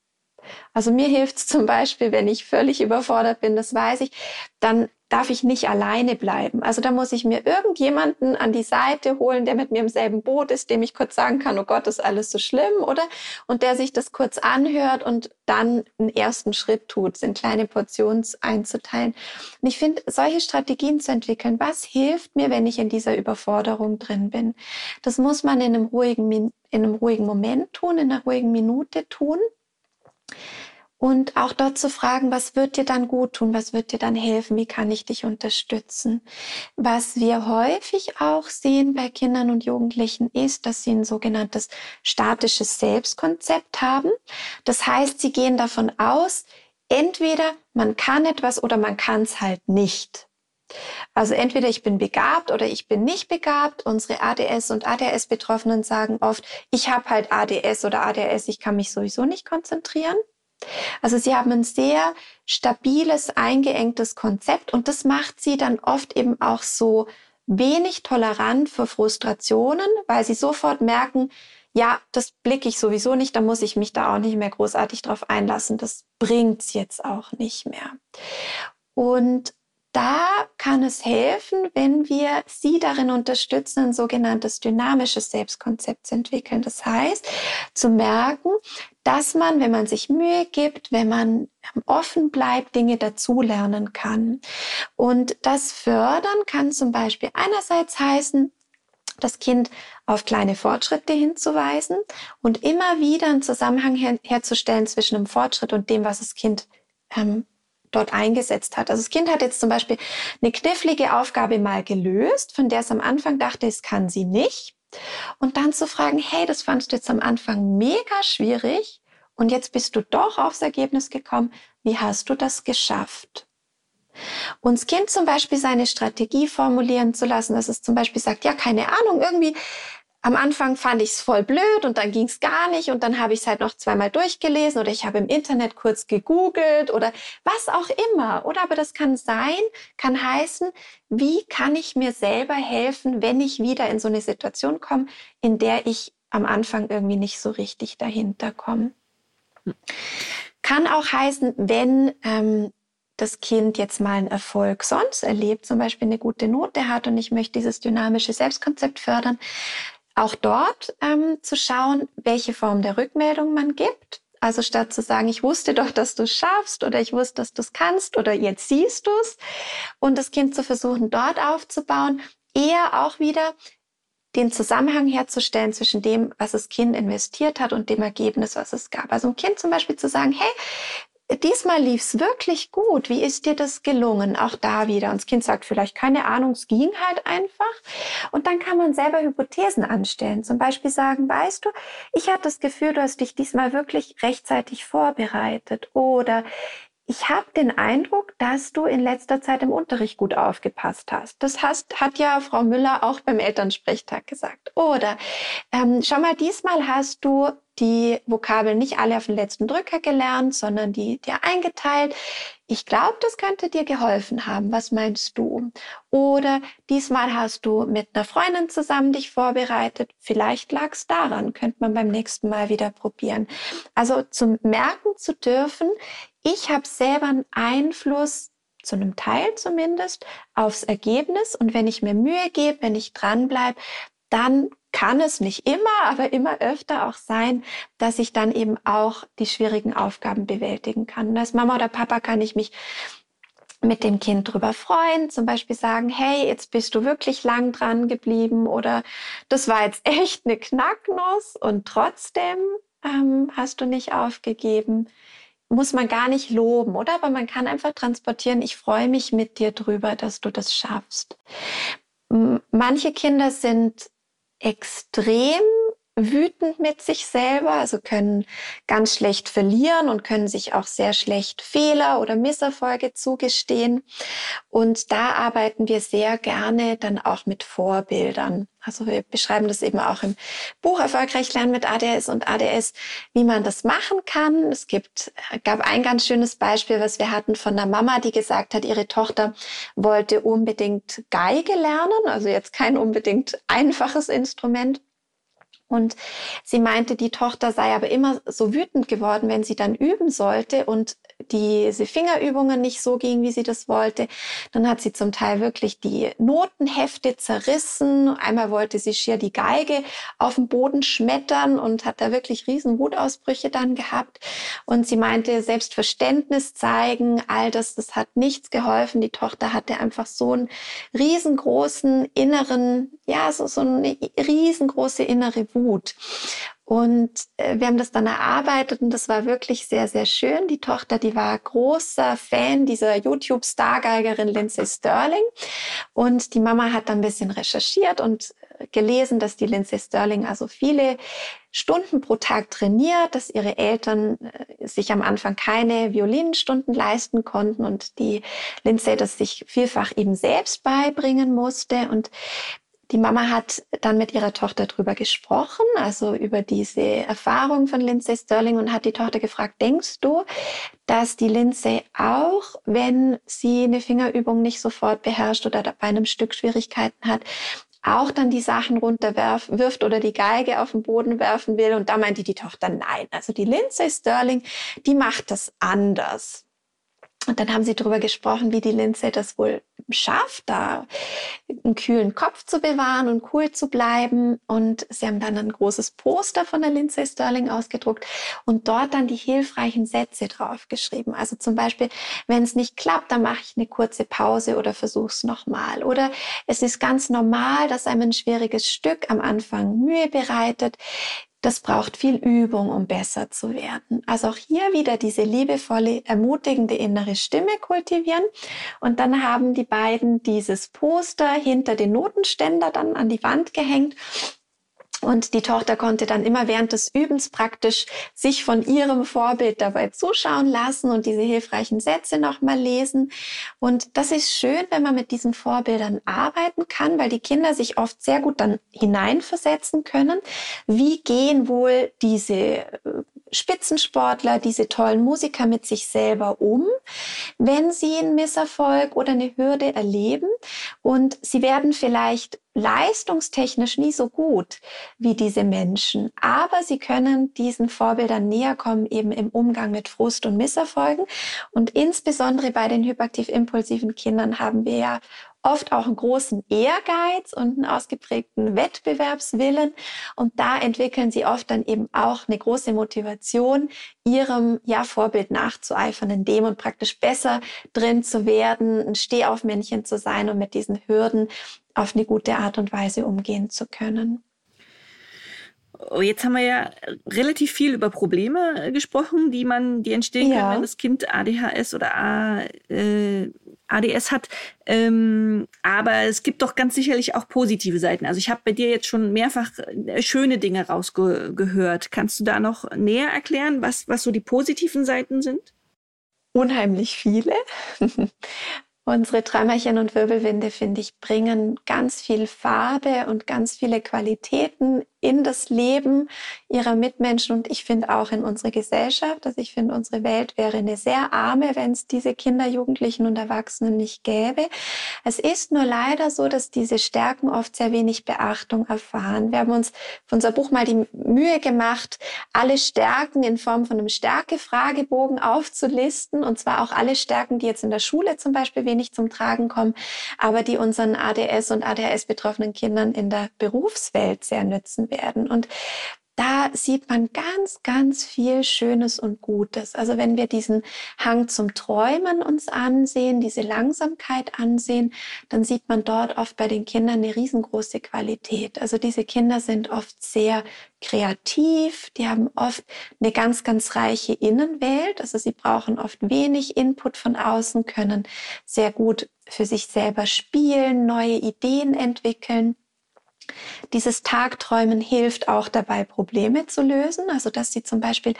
Also mir hilft es zum Beispiel, wenn ich völlig überfordert bin, das weiß ich, dann darf ich nicht alleine bleiben. Also da muss ich mir irgendjemanden an die Seite holen, der mit mir im selben Boot ist, dem ich kurz sagen kann, oh Gott, ist alles so schlimm, oder? Und der sich das kurz anhört und dann einen ersten Schritt tut, in kleine Portionen einzuteilen. Und ich finde, solche Strategien zu entwickeln, was hilft mir, wenn ich in dieser Überforderung drin bin? Das muss man in einem ruhigen, in einem ruhigen Moment tun, in einer ruhigen Minute tun und auch dort zu fragen, was wird dir dann gut tun, was wird dir dann helfen, wie kann ich dich unterstützen. Was wir häufig auch sehen bei Kindern und Jugendlichen ist, dass sie ein sogenanntes statisches Selbstkonzept haben. Das heißt, sie gehen davon aus, entweder man kann etwas oder man kann es halt nicht. Also entweder ich bin begabt oder ich bin nicht begabt. Unsere ADS und ADS-Betroffenen sagen oft, ich habe halt ADS oder ADS, ich kann mich sowieso nicht konzentrieren. Also sie haben ein sehr stabiles, eingeengtes Konzept und das macht sie dann oft eben auch so wenig tolerant für Frustrationen, weil sie sofort merken, ja, das blicke ich sowieso nicht, da muss ich mich da auch nicht mehr großartig drauf einlassen. Das bringt's jetzt auch nicht mehr. Und da kann es helfen, wenn wir Sie darin unterstützen, ein sogenanntes dynamisches Selbstkonzept zu entwickeln. Das heißt, zu merken, dass man, wenn man sich Mühe gibt, wenn man offen bleibt, Dinge dazulernen kann. Und das Fördern kann zum Beispiel einerseits heißen, das Kind auf kleine Fortschritte hinzuweisen und immer wieder einen Zusammenhang her herzustellen zwischen dem Fortschritt und dem, was das Kind ähm, dort eingesetzt hat. Also das Kind hat jetzt zum Beispiel eine knifflige Aufgabe mal gelöst, von der es am Anfang dachte, es kann sie nicht. Und dann zu fragen, hey, das fandst du jetzt am Anfang mega schwierig und jetzt bist du doch aufs Ergebnis gekommen. Wie hast du das geschafft? Und das Kind zum Beispiel seine Strategie formulieren zu lassen, dass es zum Beispiel sagt, ja, keine Ahnung, irgendwie am Anfang fand ich es voll blöd und dann ging es gar nicht und dann habe ich es halt noch zweimal durchgelesen oder ich habe im Internet kurz gegoogelt oder was auch immer. Oder aber das kann sein, kann heißen, wie kann ich mir selber helfen, wenn ich wieder in so eine Situation komme, in der ich am Anfang irgendwie nicht so richtig dahinter komme. Kann auch heißen, wenn ähm, das Kind jetzt mal einen Erfolg sonst erlebt, zum Beispiel eine gute Note hat und ich möchte dieses dynamische Selbstkonzept fördern, auch dort ähm, zu schauen, welche Form der Rückmeldung man gibt. Also statt zu sagen, ich wusste doch, dass du es schaffst oder ich wusste, dass du es kannst oder jetzt siehst du es und das Kind zu versuchen, dort aufzubauen, eher auch wieder den Zusammenhang herzustellen zwischen dem, was das Kind investiert hat und dem Ergebnis, was es gab. Also ein Kind zum Beispiel zu sagen, hey, diesmal lief's wirklich gut. Wie ist dir das gelungen? Auch da wieder. Und das Kind sagt vielleicht keine Ahnung, es ging halt einfach. Und dann kann man selber Hypothesen anstellen. Zum Beispiel sagen, weißt du, ich hatte das Gefühl, du hast dich diesmal wirklich rechtzeitig vorbereitet. Oder ich habe den Eindruck, dass du in letzter Zeit im Unterricht gut aufgepasst hast. Das hast, hat ja Frau Müller auch beim Elternsprechtag gesagt. Oder ähm, schau mal, diesmal hast du die Vokabeln nicht alle auf den letzten Drücker gelernt, sondern die dir eingeteilt. Ich glaube, das könnte dir geholfen haben. Was meinst du? Oder diesmal hast du mit einer Freundin zusammen dich vorbereitet. Vielleicht lag es daran. Könnte man beim nächsten Mal wieder probieren. Also zum Merken zu dürfen, ich habe selber einen Einfluss zu einem Teil zumindest aufs Ergebnis. Und wenn ich mir Mühe gebe, wenn ich dranbleibe, dann kann es nicht immer, aber immer öfter auch sein, dass ich dann eben auch die schwierigen Aufgaben bewältigen kann. Und als Mama oder Papa kann ich mich mit dem Kind drüber freuen, zum Beispiel sagen, hey, jetzt bist du wirklich lang dran geblieben oder das war jetzt echt eine Knacknuss und trotzdem ähm, hast du nicht aufgegeben muss man gar nicht loben, oder? Aber man kann einfach transportieren, ich freue mich mit dir drüber, dass du das schaffst. Manche Kinder sind extrem wütend mit sich selber, also können ganz schlecht verlieren und können sich auch sehr schlecht Fehler oder Misserfolge zugestehen. Und da arbeiten wir sehr gerne dann auch mit Vorbildern. Also wir beschreiben das eben auch im Buch Erfolgreich lernen mit ADS und ADS, wie man das machen kann. Es gibt, gab ein ganz schönes Beispiel, was wir hatten von einer Mama, die gesagt hat, ihre Tochter wollte unbedingt Geige lernen, also jetzt kein unbedingt einfaches Instrument. Und sie meinte, die Tochter sei aber immer so wütend geworden, wenn sie dann üben sollte und diese Fingerübungen nicht so gingen, wie sie das wollte. Dann hat sie zum Teil wirklich die Notenhefte zerrissen. Einmal wollte sie schier die Geige auf den Boden schmettern und hat da wirklich riesen Wutausbrüche dann gehabt. Und sie meinte, Selbstverständnis zeigen, all das, das hat nichts geholfen. Die Tochter hatte einfach so einen riesengroßen inneren, ja, so, so eine riesengroße innere Wut. Und äh, wir haben das dann erarbeitet und das war wirklich sehr, sehr schön. Die Tochter, die war großer Fan dieser YouTube-Stargeigerin Lindsay Sterling. Und die Mama hat dann ein bisschen recherchiert und äh, gelesen, dass die Lindsay Sterling also viele Stunden pro Tag trainiert, dass ihre Eltern äh, sich am Anfang keine Violinstunden leisten konnten und die Lindsay das sich vielfach eben selbst beibringen musste. Und Die Mama hat dann mit ihrer Tochter drüber gesprochen, also über diese Erfahrung von Lindsay Sterling und hat die Tochter gefragt, denkst du, dass die Lindsay auch, wenn sie eine Fingerübung nicht sofort beherrscht oder bei einem Stück Schwierigkeiten hat, auch dann die Sachen runterwirft oder die Geige auf den Boden werfen will. Und da meinte die Tochter, nein. Also die Lindsay Sterling, die macht das anders. Und dann haben sie darüber gesprochen, wie die Lindsay das wohl schafft, da einen kühlen Kopf zu bewahren und cool zu bleiben. Und sie haben dann ein großes Poster von der Lindsay Sterling ausgedruckt und dort dann die hilfreichen Sätze draufgeschrieben. Also zum Beispiel, wenn es nicht klappt, dann mache ich eine kurze Pause oder versuche es nochmal. Oder es ist ganz normal, dass einem ein schwieriges Stück am Anfang Mühe bereitet das braucht viel Übung, um besser zu werden. Also auch hier wieder diese liebevolle, ermutigende innere Stimme kultivieren. Und dann haben die beiden dieses Poster hinter den Notenständer dann an die Wand gehängt und die Tochter konnte dann immer während des Übens praktisch sich von ihrem Vorbild dabei zuschauen lassen und diese hilfreichen Sätze nochmal lesen. Und das ist schön, wenn man mit diesen Vorbildern arbeiten kann, weil die Kinder sich oft sehr gut dann hineinversetzen können. Wie gehen wohl diese äh, Spitzensportler, diese tollen Musiker mit sich selber um, wenn sie einen Misserfolg oder eine Hürde erleben. Und sie werden vielleicht leistungstechnisch nie so gut wie diese Menschen, aber sie können diesen Vorbildern näher kommen, eben im Umgang mit Frust und Misserfolgen. Und insbesondere bei den hyperaktiv-impulsiven Kindern haben wir ja oft auch einen großen Ehrgeiz und einen ausgeprägten Wettbewerbswillen. Und da entwickeln sie oft dann eben auch eine große Motivation, ihrem ja, Vorbild nachzueifern, in dem und praktisch besser drin zu werden, ein Stehaufmännchen zu sein und mit diesen Hürden auf eine gute Art und Weise umgehen zu können. Jetzt haben wir ja relativ viel über Probleme äh, gesprochen, die man, die entstehen ja. können, wenn das Kind ADHS oder A, äh, ADS hat. Ähm, aber es gibt doch ganz sicherlich auch positive Seiten. Also ich habe bei dir jetzt schon mehrfach äh, schöne Dinge rausgehört. Kannst du da noch näher erklären, was, was so die positiven Seiten sind? Unheimlich viele. Unsere Träumerchen und Wirbelwinde, finde ich, bringen ganz viel Farbe und ganz viele Qualitäten in das Leben ihrer Mitmenschen und ich finde auch in unsere Gesellschaft. Also ich finde, unsere Welt wäre eine sehr arme, wenn es diese Kinder, Jugendlichen und Erwachsenen nicht gäbe. Es ist nur leider so, dass diese Stärken oft sehr wenig Beachtung erfahren. Wir haben uns für unser Buch mal die Mühe gemacht, alle Stärken in Form von einem Stärke-Fragebogen aufzulisten und zwar auch alle Stärken, die jetzt in der Schule zum Beispiel wenig zum Tragen kommen, aber die unseren ADS und ADHS betroffenen Kindern in der Berufswelt sehr nützen werden. Und da sieht man ganz, ganz viel Schönes und Gutes. Also wenn wir diesen Hang zum Träumen uns ansehen, diese Langsamkeit ansehen, dann sieht man dort oft bei den Kindern eine riesengroße Qualität. Also diese Kinder sind oft sehr kreativ, die haben oft eine ganz, ganz reiche Innenwelt. Also sie brauchen oft wenig Input von außen, können sehr gut für sich selber spielen, neue Ideen entwickeln. Dieses Tagträumen hilft auch dabei, Probleme zu lösen. Also, dass Sie zum Beispiel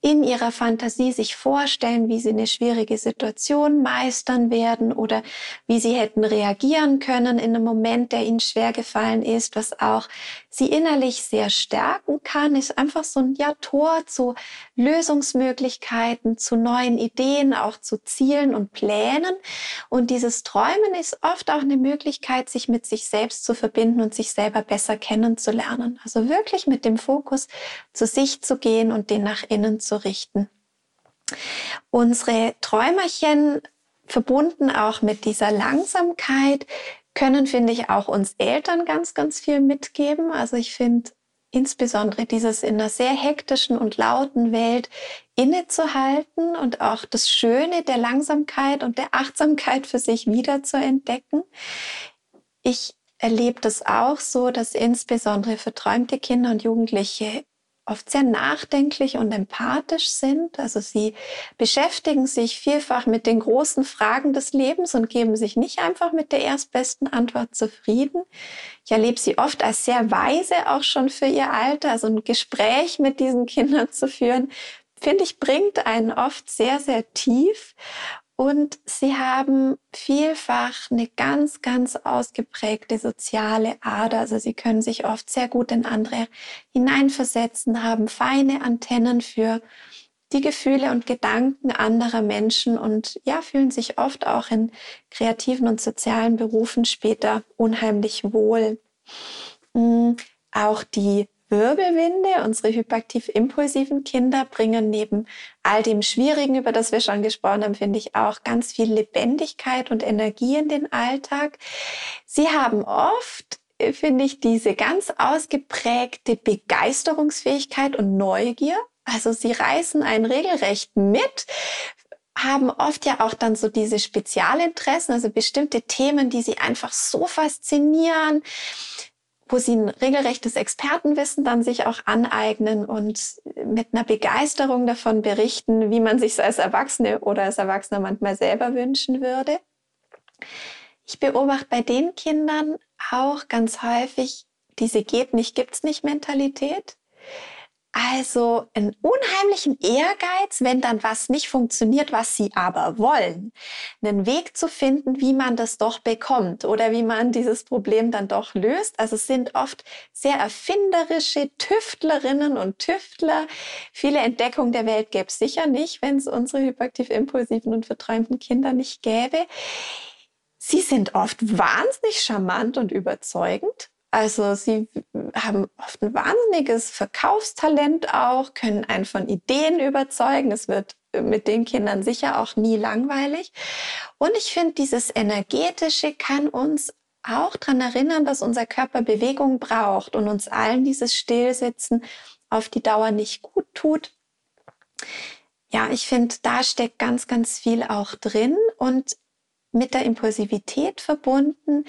in Ihrer Fantasie sich vorstellen, wie Sie eine schwierige Situation meistern werden oder wie Sie hätten reagieren können in einem Moment, der Ihnen schwer gefallen ist, was auch Sie innerlich sehr stärken kann, ist einfach so ein ja, Tor zu Lösungsmöglichkeiten, zu neuen Ideen, auch zu Zielen und Plänen. Und dieses Träumen ist oft auch eine Möglichkeit, sich mit sich selbst zu verbinden und sich selber besser kennenzulernen. Also wirklich mit dem Fokus zu sich zu gehen und den nach innen zu richten. Unsere Träumerchen verbunden auch mit dieser Langsamkeit können, finde ich, auch uns Eltern ganz, ganz viel mitgeben. Also ich finde insbesondere dieses in einer sehr hektischen und lauten Welt innezuhalten und auch das Schöne der Langsamkeit und der Achtsamkeit für sich wieder zu entdecken. Ich erlebe das auch so, dass insbesondere verträumte Kinder und Jugendliche oft sehr nachdenklich und empathisch sind. Also sie beschäftigen sich vielfach mit den großen Fragen des Lebens und geben sich nicht einfach mit der erstbesten Antwort zufrieden. Ich erlebe sie oft als sehr weise auch schon für ihr Alter. Also ein Gespräch mit diesen Kindern zu führen, finde ich, bringt einen oft sehr, sehr tief. Und sie haben vielfach eine ganz, ganz ausgeprägte soziale Ader. Also sie können sich oft sehr gut in andere hineinversetzen, haben feine Antennen für die Gefühle und Gedanken anderer Menschen und ja, fühlen sich oft auch in kreativen und sozialen Berufen später unheimlich wohl. Mm, auch die Wirbelwinde, unsere hyperaktiv-impulsiven Kinder, bringen neben all dem Schwierigen, über das wir schon gesprochen haben, finde ich auch ganz viel Lebendigkeit und Energie in den Alltag. Sie haben oft äh, finde ich diese ganz ausgeprägte Begeisterungsfähigkeit und Neugier. Also sie reißen einen regelrecht mit, haben oft ja auch dann so diese Spezialinteressen, also bestimmte Themen, die sie einfach so faszinieren wo sie ein regelrechtes Expertenwissen dann sich auch aneignen und mit einer Begeisterung davon berichten, wie man sich als Erwachsene oder als Erwachsener manchmal selber wünschen würde. Ich beobachte bei den Kindern auch ganz häufig diese geht nicht, gibt's nicht Mentalität. Also einen unheimlichen Ehrgeiz, wenn dann was nicht funktioniert, was sie aber wollen. Einen Weg zu finden, wie man das doch bekommt oder wie man dieses Problem dann doch löst. Also es sind oft sehr erfinderische Tüftlerinnen und Tüftler. Viele Entdeckungen der Welt gäbe es sicher nicht, wenn es unsere hyperaktiv-impulsiven und verträumten Kinder nicht gäbe. Sie sind oft wahnsinnig charmant und überzeugend also sie haben oft ein wahnsinniges Verkaufstalent auch, können einen von Ideen überzeugen. Es wird mit den Kindern sicher auch nie langweilig. Und ich finde, dieses Energetische kann uns auch daran erinnern, dass unser Körper Bewegung braucht und uns allen dieses Stillsitzen auf die Dauer nicht gut tut. Ja, ich finde, da steckt ganz, ganz viel auch drin. Und mit der Impulsivität verbunden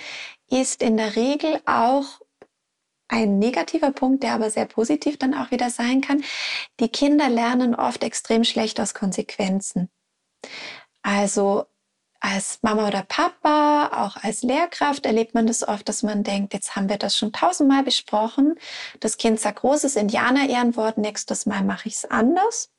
ist in der Regel auch ein negativer Punkt, der aber sehr positiv dann auch wieder sein kann. Die Kinder lernen oft extrem schlecht aus Konsequenzen. Also als Mama oder Papa, auch als Lehrkraft erlebt man das oft, dass man denkt, jetzt haben wir das schon tausendmal besprochen. Das Kind sagt großes Indianer-Ehrenwort, nächstes Mal mache ich es anders.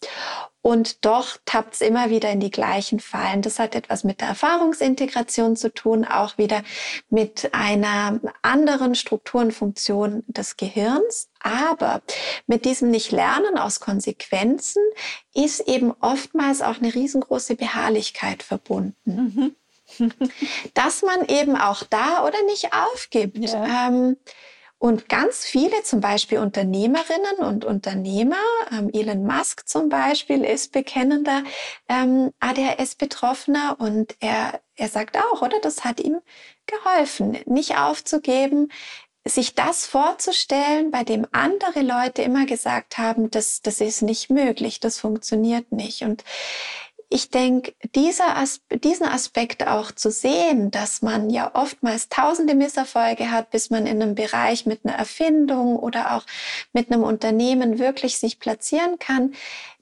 Und doch tappt es immer wieder in die gleichen Fallen. Das hat etwas mit der Erfahrungsintegration zu tun, auch wieder mit einer anderen Struktur und Funktion des Gehirns. Aber mit diesem Nicht-Lernen aus Konsequenzen ist eben oftmals auch eine riesengroße Beharrlichkeit verbunden. Mhm. Dass man eben auch da oder nicht aufgibt. Ja. Ähm, und ganz viele, zum Beispiel Unternehmerinnen und Unternehmer, ähm, Elon Musk zum Beispiel ist bekennender ähm, ADHS-Betroffener und er, er sagt auch, oder? Das hat ihm geholfen, nicht aufzugeben, sich das vorzustellen, bei dem andere Leute immer gesagt haben, das, das ist nicht möglich, das funktioniert nicht. Und ich denke, dieser As diesen Aspekt auch zu sehen, dass man ja oftmals tausende Misserfolge hat, bis man in einem Bereich mit einer Erfindung oder auch mit einem Unternehmen wirklich sich platzieren kann,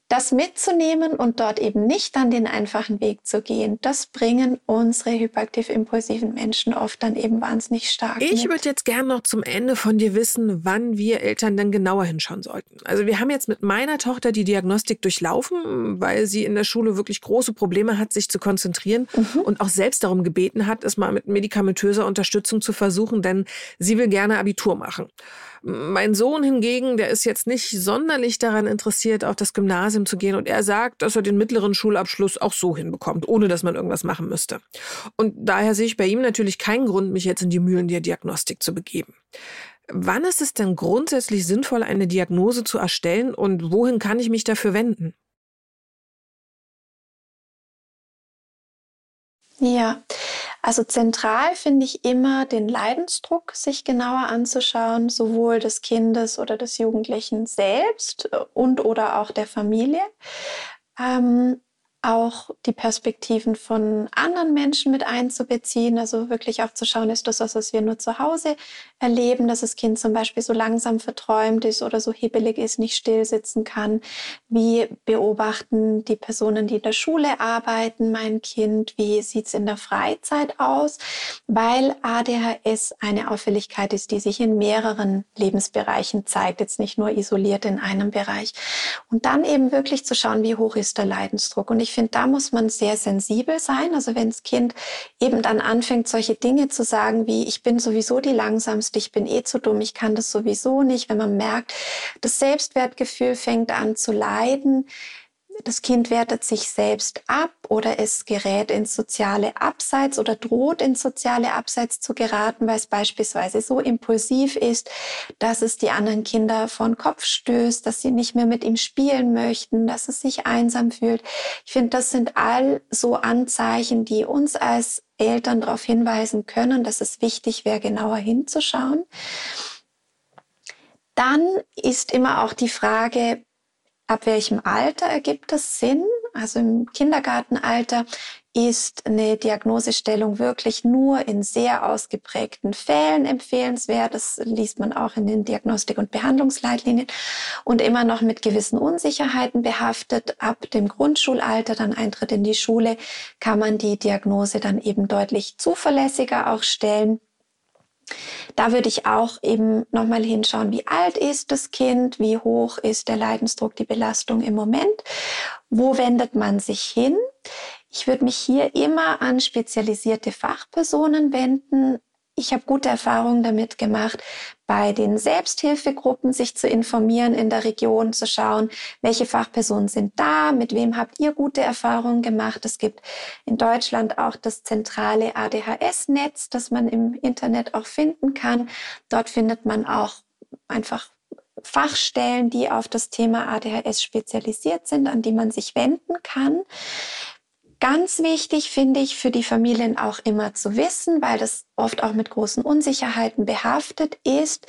das mitzunehmen und dort eben nicht dann den einfachen Weg zu gehen, das bringen unsere hyperaktiv-impulsiven Menschen oft dann eben wahnsinnig stark. Ich würde jetzt gerne noch zum Ende von dir wissen, wann wir Eltern denn genauer hinschauen sollten. Also wir haben jetzt mit meiner Tochter die Diagnostik durchlaufen, weil sie in der Schule wirklich große Probleme hat, sich zu konzentrieren mhm. und auch selbst darum gebeten hat, es mal mit medikamentöser Unterstützung zu versuchen, denn sie will gerne Abitur machen. Mein Sohn hingegen, der ist jetzt nicht sonderlich daran interessiert, auf das Gymnasium zu gehen und er sagt, dass er den mittleren Schulabschluss auch so hinbekommt, ohne dass man irgendwas machen müsste. Und daher sehe ich bei ihm natürlich keinen Grund, mich jetzt in die Mühlen der Diagnostik zu begeben. Wann ist es denn grundsätzlich sinnvoll, eine Diagnose zu erstellen und wohin kann ich mich dafür wenden? Ja, also zentral finde ich immer den Leidensdruck, sich genauer anzuschauen, sowohl des Kindes oder des Jugendlichen selbst äh, und oder auch der Familie. Ähm, auch die Perspektiven von anderen Menschen mit einzubeziehen, also wirklich auch zu schauen, ist das was, was wir nur zu Hause erleben, dass das Kind zum Beispiel so langsam verträumt ist oder so hibbelig ist, nicht still sitzen kann. Wie beobachten die Personen, die in der Schule arbeiten, mein Kind? Wie sieht's in der Freizeit aus? Weil ADHS eine Auffälligkeit ist, die sich in mehreren Lebensbereichen zeigt, jetzt nicht nur isoliert in einem Bereich. Und dann eben wirklich zu schauen, wie hoch ist der Leidensdruck. Und ich finde, da muss man sehr sensibel sein. Also wenn das Kind eben dann anfängt, solche Dinge zu sagen wie, ich bin sowieso die langsamste, ich bin eh zu dumm, ich kann das sowieso nicht. Wenn man merkt, das Selbstwertgefühl fängt an zu leiden, das Kind wertet sich selbst ab oder es gerät ins soziale Abseits oder droht ins soziale Abseits zu geraten, weil es beispielsweise so impulsiv ist, dass es die anderen Kinder von Kopf stößt, dass sie nicht mehr mit ihm spielen möchten, dass es sich einsam fühlt. Ich finde, das sind all so Anzeichen, die uns als Eltern darauf hinweisen können, dass es wichtig wäre, genauer hinzuschauen. Dann ist immer auch die Frage, ab welchem Alter ergibt das Sinn? Also im Kindergartenalter ist eine Diagnosestellung wirklich nur in sehr ausgeprägten Fällen empfehlenswert. Das liest man auch in den Diagnostik- und Behandlungsleitlinien und immer noch mit gewissen Unsicherheiten behaftet. Ab dem Grundschulalter, dann Eintritt in die Schule, kann man die Diagnose dann eben deutlich zuverlässiger auch stellen. Da würde ich auch eben nochmal hinschauen, wie alt ist das Kind, wie hoch ist der Leidensdruck, die Belastung im Moment, wo wendet man sich hin. Ich würde mich hier immer an spezialisierte Fachpersonen wenden, ich habe gute Erfahrungen damit gemacht, bei den Selbsthilfegruppen sich zu informieren in der Region, zu schauen, welche Fachpersonen sind da, mit wem habt ihr gute Erfahrungen gemacht. Es gibt in Deutschland auch das zentrale ADHS-Netz, das man im Internet auch finden kann. Dort findet man auch einfach Fachstellen, die auf das Thema ADHS spezialisiert sind, an die man sich wenden kann. Ganz wichtig finde ich für die Familien auch immer zu wissen, weil das oft auch mit großen Unsicherheiten behaftet ist,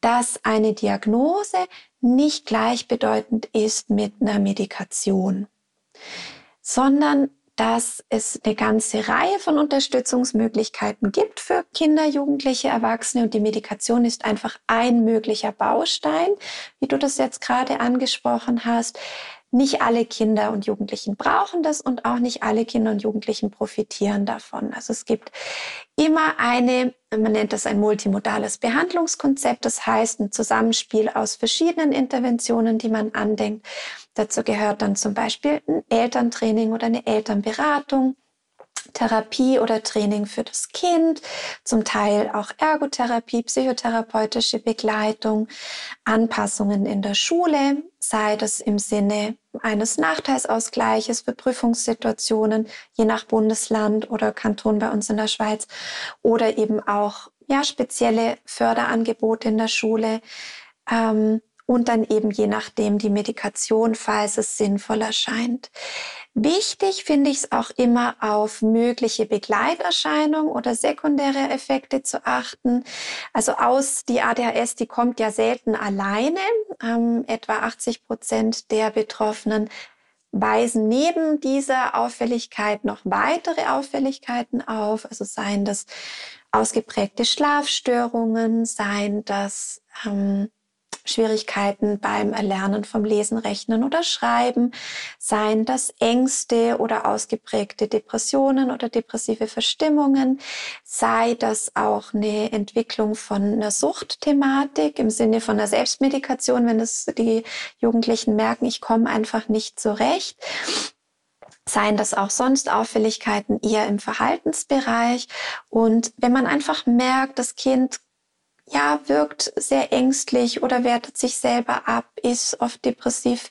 dass eine Diagnose nicht gleichbedeutend ist mit einer Medikation, sondern dass es eine ganze Reihe von Unterstützungsmöglichkeiten gibt für Kinder, Jugendliche, Erwachsene und die Medikation ist einfach ein möglicher Baustein, wie du das jetzt gerade angesprochen hast. Nicht alle Kinder und Jugendlichen brauchen das und auch nicht alle Kinder und Jugendlichen profitieren davon. Also es gibt immer eine, man nennt das ein multimodales Behandlungskonzept, das heißt ein Zusammenspiel aus verschiedenen Interventionen, die man andenkt. Dazu gehört dann zum Beispiel ein Elterntraining oder eine Elternberatung. Therapie oder Training für das Kind, zum Teil auch Ergotherapie, psychotherapeutische Begleitung, Anpassungen in der Schule, sei das im Sinne eines Nachteilsausgleiches für Prüfungssituationen, je nach Bundesland oder Kanton bei uns in der Schweiz, oder eben auch ja, spezielle Förderangebote in der Schule. Ähm, und dann eben je nachdem die Medikation, falls es sinnvoll erscheint. Wichtig finde ich es auch immer auf mögliche Begleiterscheinungen oder sekundäre Effekte zu achten. Also aus die ADHS, die kommt ja selten alleine. Ähm, etwa 80 Prozent der Betroffenen weisen neben dieser Auffälligkeit noch weitere Auffälligkeiten auf. Also seien das ausgeprägte Schlafstörungen, seien das ähm, Schwierigkeiten beim Erlernen vom Lesen, Rechnen oder Schreiben, seien das Ängste oder ausgeprägte Depressionen oder depressive Verstimmungen, sei das auch eine Entwicklung von einer Suchtthematik im Sinne von einer Selbstmedikation, wenn das die Jugendlichen merken, ich komme einfach nicht zurecht. Seien das auch sonst Auffälligkeiten eher im Verhaltensbereich. Und wenn man einfach merkt, das Kind ja, wirkt sehr ängstlich oder wertet sich selber ab, ist oft depressiv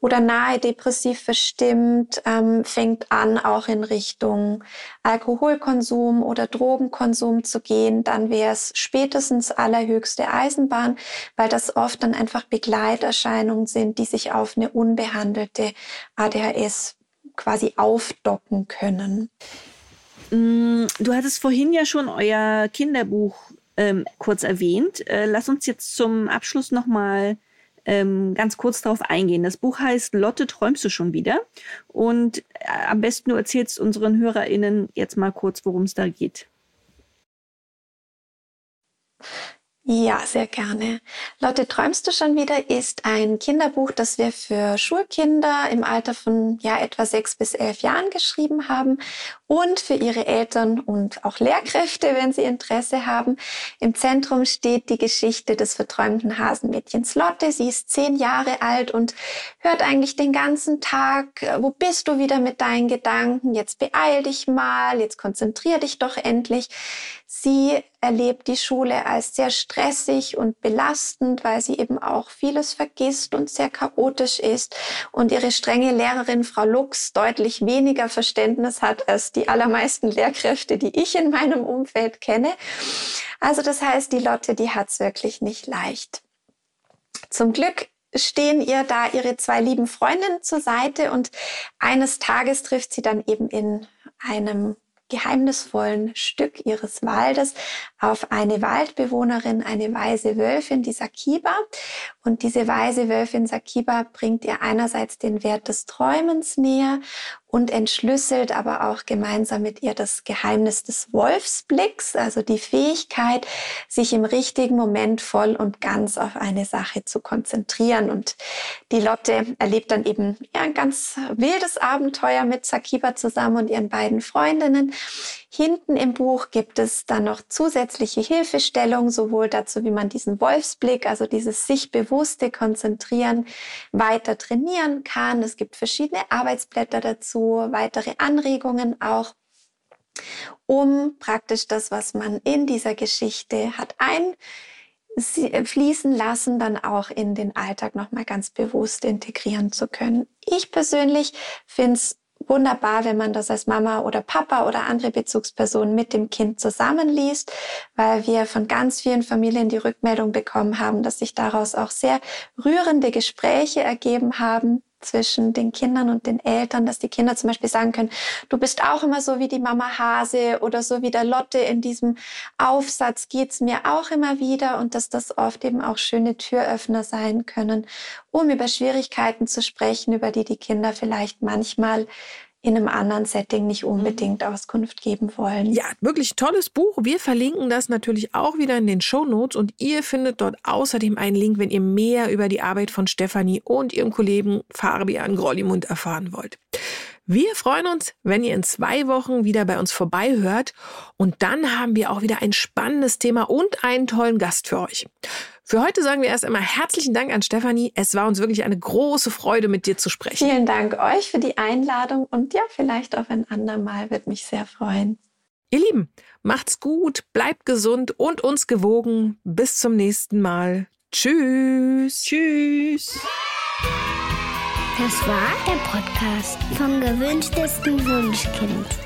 oder nahe depressiv verstimmt, ähm, fängt an, auch in Richtung Alkoholkonsum oder Drogenkonsum zu gehen, dann wäre es spätestens allerhöchste Eisenbahn, weil das oft dann einfach Begleiterscheinungen sind, die sich auf eine unbehandelte ADHS quasi aufdocken können. Mm, du hattest vorhin ja schon euer Kinderbuch ähm, kurz erwähnt. Äh, lass uns jetzt zum Abschluss nochmal ähm, ganz kurz darauf eingehen. Das Buch heißt Lotte, träumst du schon wieder? Und äh, am besten du erzählst unseren HörerInnen jetzt mal kurz, worum es da geht. Ja, sehr gerne. Lotte, träumst du schon wieder ist ein Kinderbuch, das wir für Schulkinder im Alter von ja etwa sechs bis elf Jahren geschrieben haben und für ihre Eltern und auch Lehrkräfte, wenn sie Interesse haben. Im Zentrum steht die Geschichte des verträumten Hasenmädchens Lotte. Sie ist zehn Jahre alt und hört eigentlich den ganzen Tag, äh, wo bist du wieder mit deinen Gedanken? Jetzt beeil dich mal, jetzt konzentrier dich doch endlich. Sie erlebt die Schule als sehr stressig und belastend, weil sie eben auch vieles vergisst und sehr chaotisch ist und ihre strenge Lehrerin Frau Lux deutlich weniger Verständnis hat als die allermeisten Lehrkräfte, die ich in meinem Umfeld kenne. Also das heißt, die Lotte, die hat es wirklich nicht leicht. Zum Glück stehen ihr da ihre zwei lieben Freundinnen zur Seite und eines Tages trifft sie dann eben in einem geheimnisvollen Stück ihres Waldes auf eine Waldbewohnerin, eine weise Wölfin, die Sakiba. Und diese weise Wölfin Sakiba bringt ihr einerseits den Wert des Träumens näher und entschlüsselt aber auch gemeinsam mit ihr das Geheimnis des Wolfsblicks, also die Fähigkeit, sich im richtigen Moment voll und ganz auf eine Sache zu konzentrieren. Und die Lotte erlebt dann eben ein ganz wildes Abenteuer mit Sakiba zusammen und ihren beiden Freundinnen. Hinten im Buch gibt es dann noch zusätzliche Hilfestellung, sowohl dazu, wie man diesen Wolfsblick, also dieses sich bewusste Konzentrieren, weiter trainieren kann. Es gibt verschiedene Arbeitsblätter dazu, weitere Anregungen auch um praktisch das, was man in dieser Geschichte hat einfließen lassen, dann auch in den Alltag nochmal ganz bewusst integrieren zu können. Ich persönlich finde es wunderbar, wenn man das als Mama oder Papa oder andere Bezugspersonen mit dem Kind zusammenliest, weil wir von ganz vielen Familien die Rückmeldung bekommen haben, dass sich daraus auch sehr rührende Gespräche ergeben haben zwischen den Kindern und den Eltern, dass die Kinder zum Beispiel sagen können, du bist auch immer so wie die Mama Hase oder so wie der Lotte in diesem Aufsatz geht's mir auch immer wieder und dass das oft eben auch schöne Türöffner sein können, um über Schwierigkeiten zu sprechen, über die die Kinder vielleicht manchmal in einem anderen Setting nicht unbedingt mhm. Auskunft geben wollen. Ja, wirklich tolles Buch. Wir verlinken das natürlich auch wieder in den Show Notes und ihr findet dort außerdem einen Link, wenn ihr mehr über die Arbeit von Stefanie und ihrem Kollegen Fabian Grollimund erfahren wollt. Wir freuen uns, wenn ihr in zwei Wochen wieder bei uns vorbei hört und dann haben wir auch wieder ein spannendes Thema und einen tollen Gast für euch. Für heute sagen wir erst einmal herzlichen Dank an Stefanie. Es war uns wirklich eine große Freude, mit dir zu sprechen. Vielen Dank euch für die Einladung und ja, vielleicht auch ein andermal, wird mich sehr freuen. Ihr Lieben, macht's gut, bleibt gesund und uns gewogen. Bis zum nächsten Mal. Tschüss. Tschüss. Das war der Podcast vom gewünschtesten Wunschkind.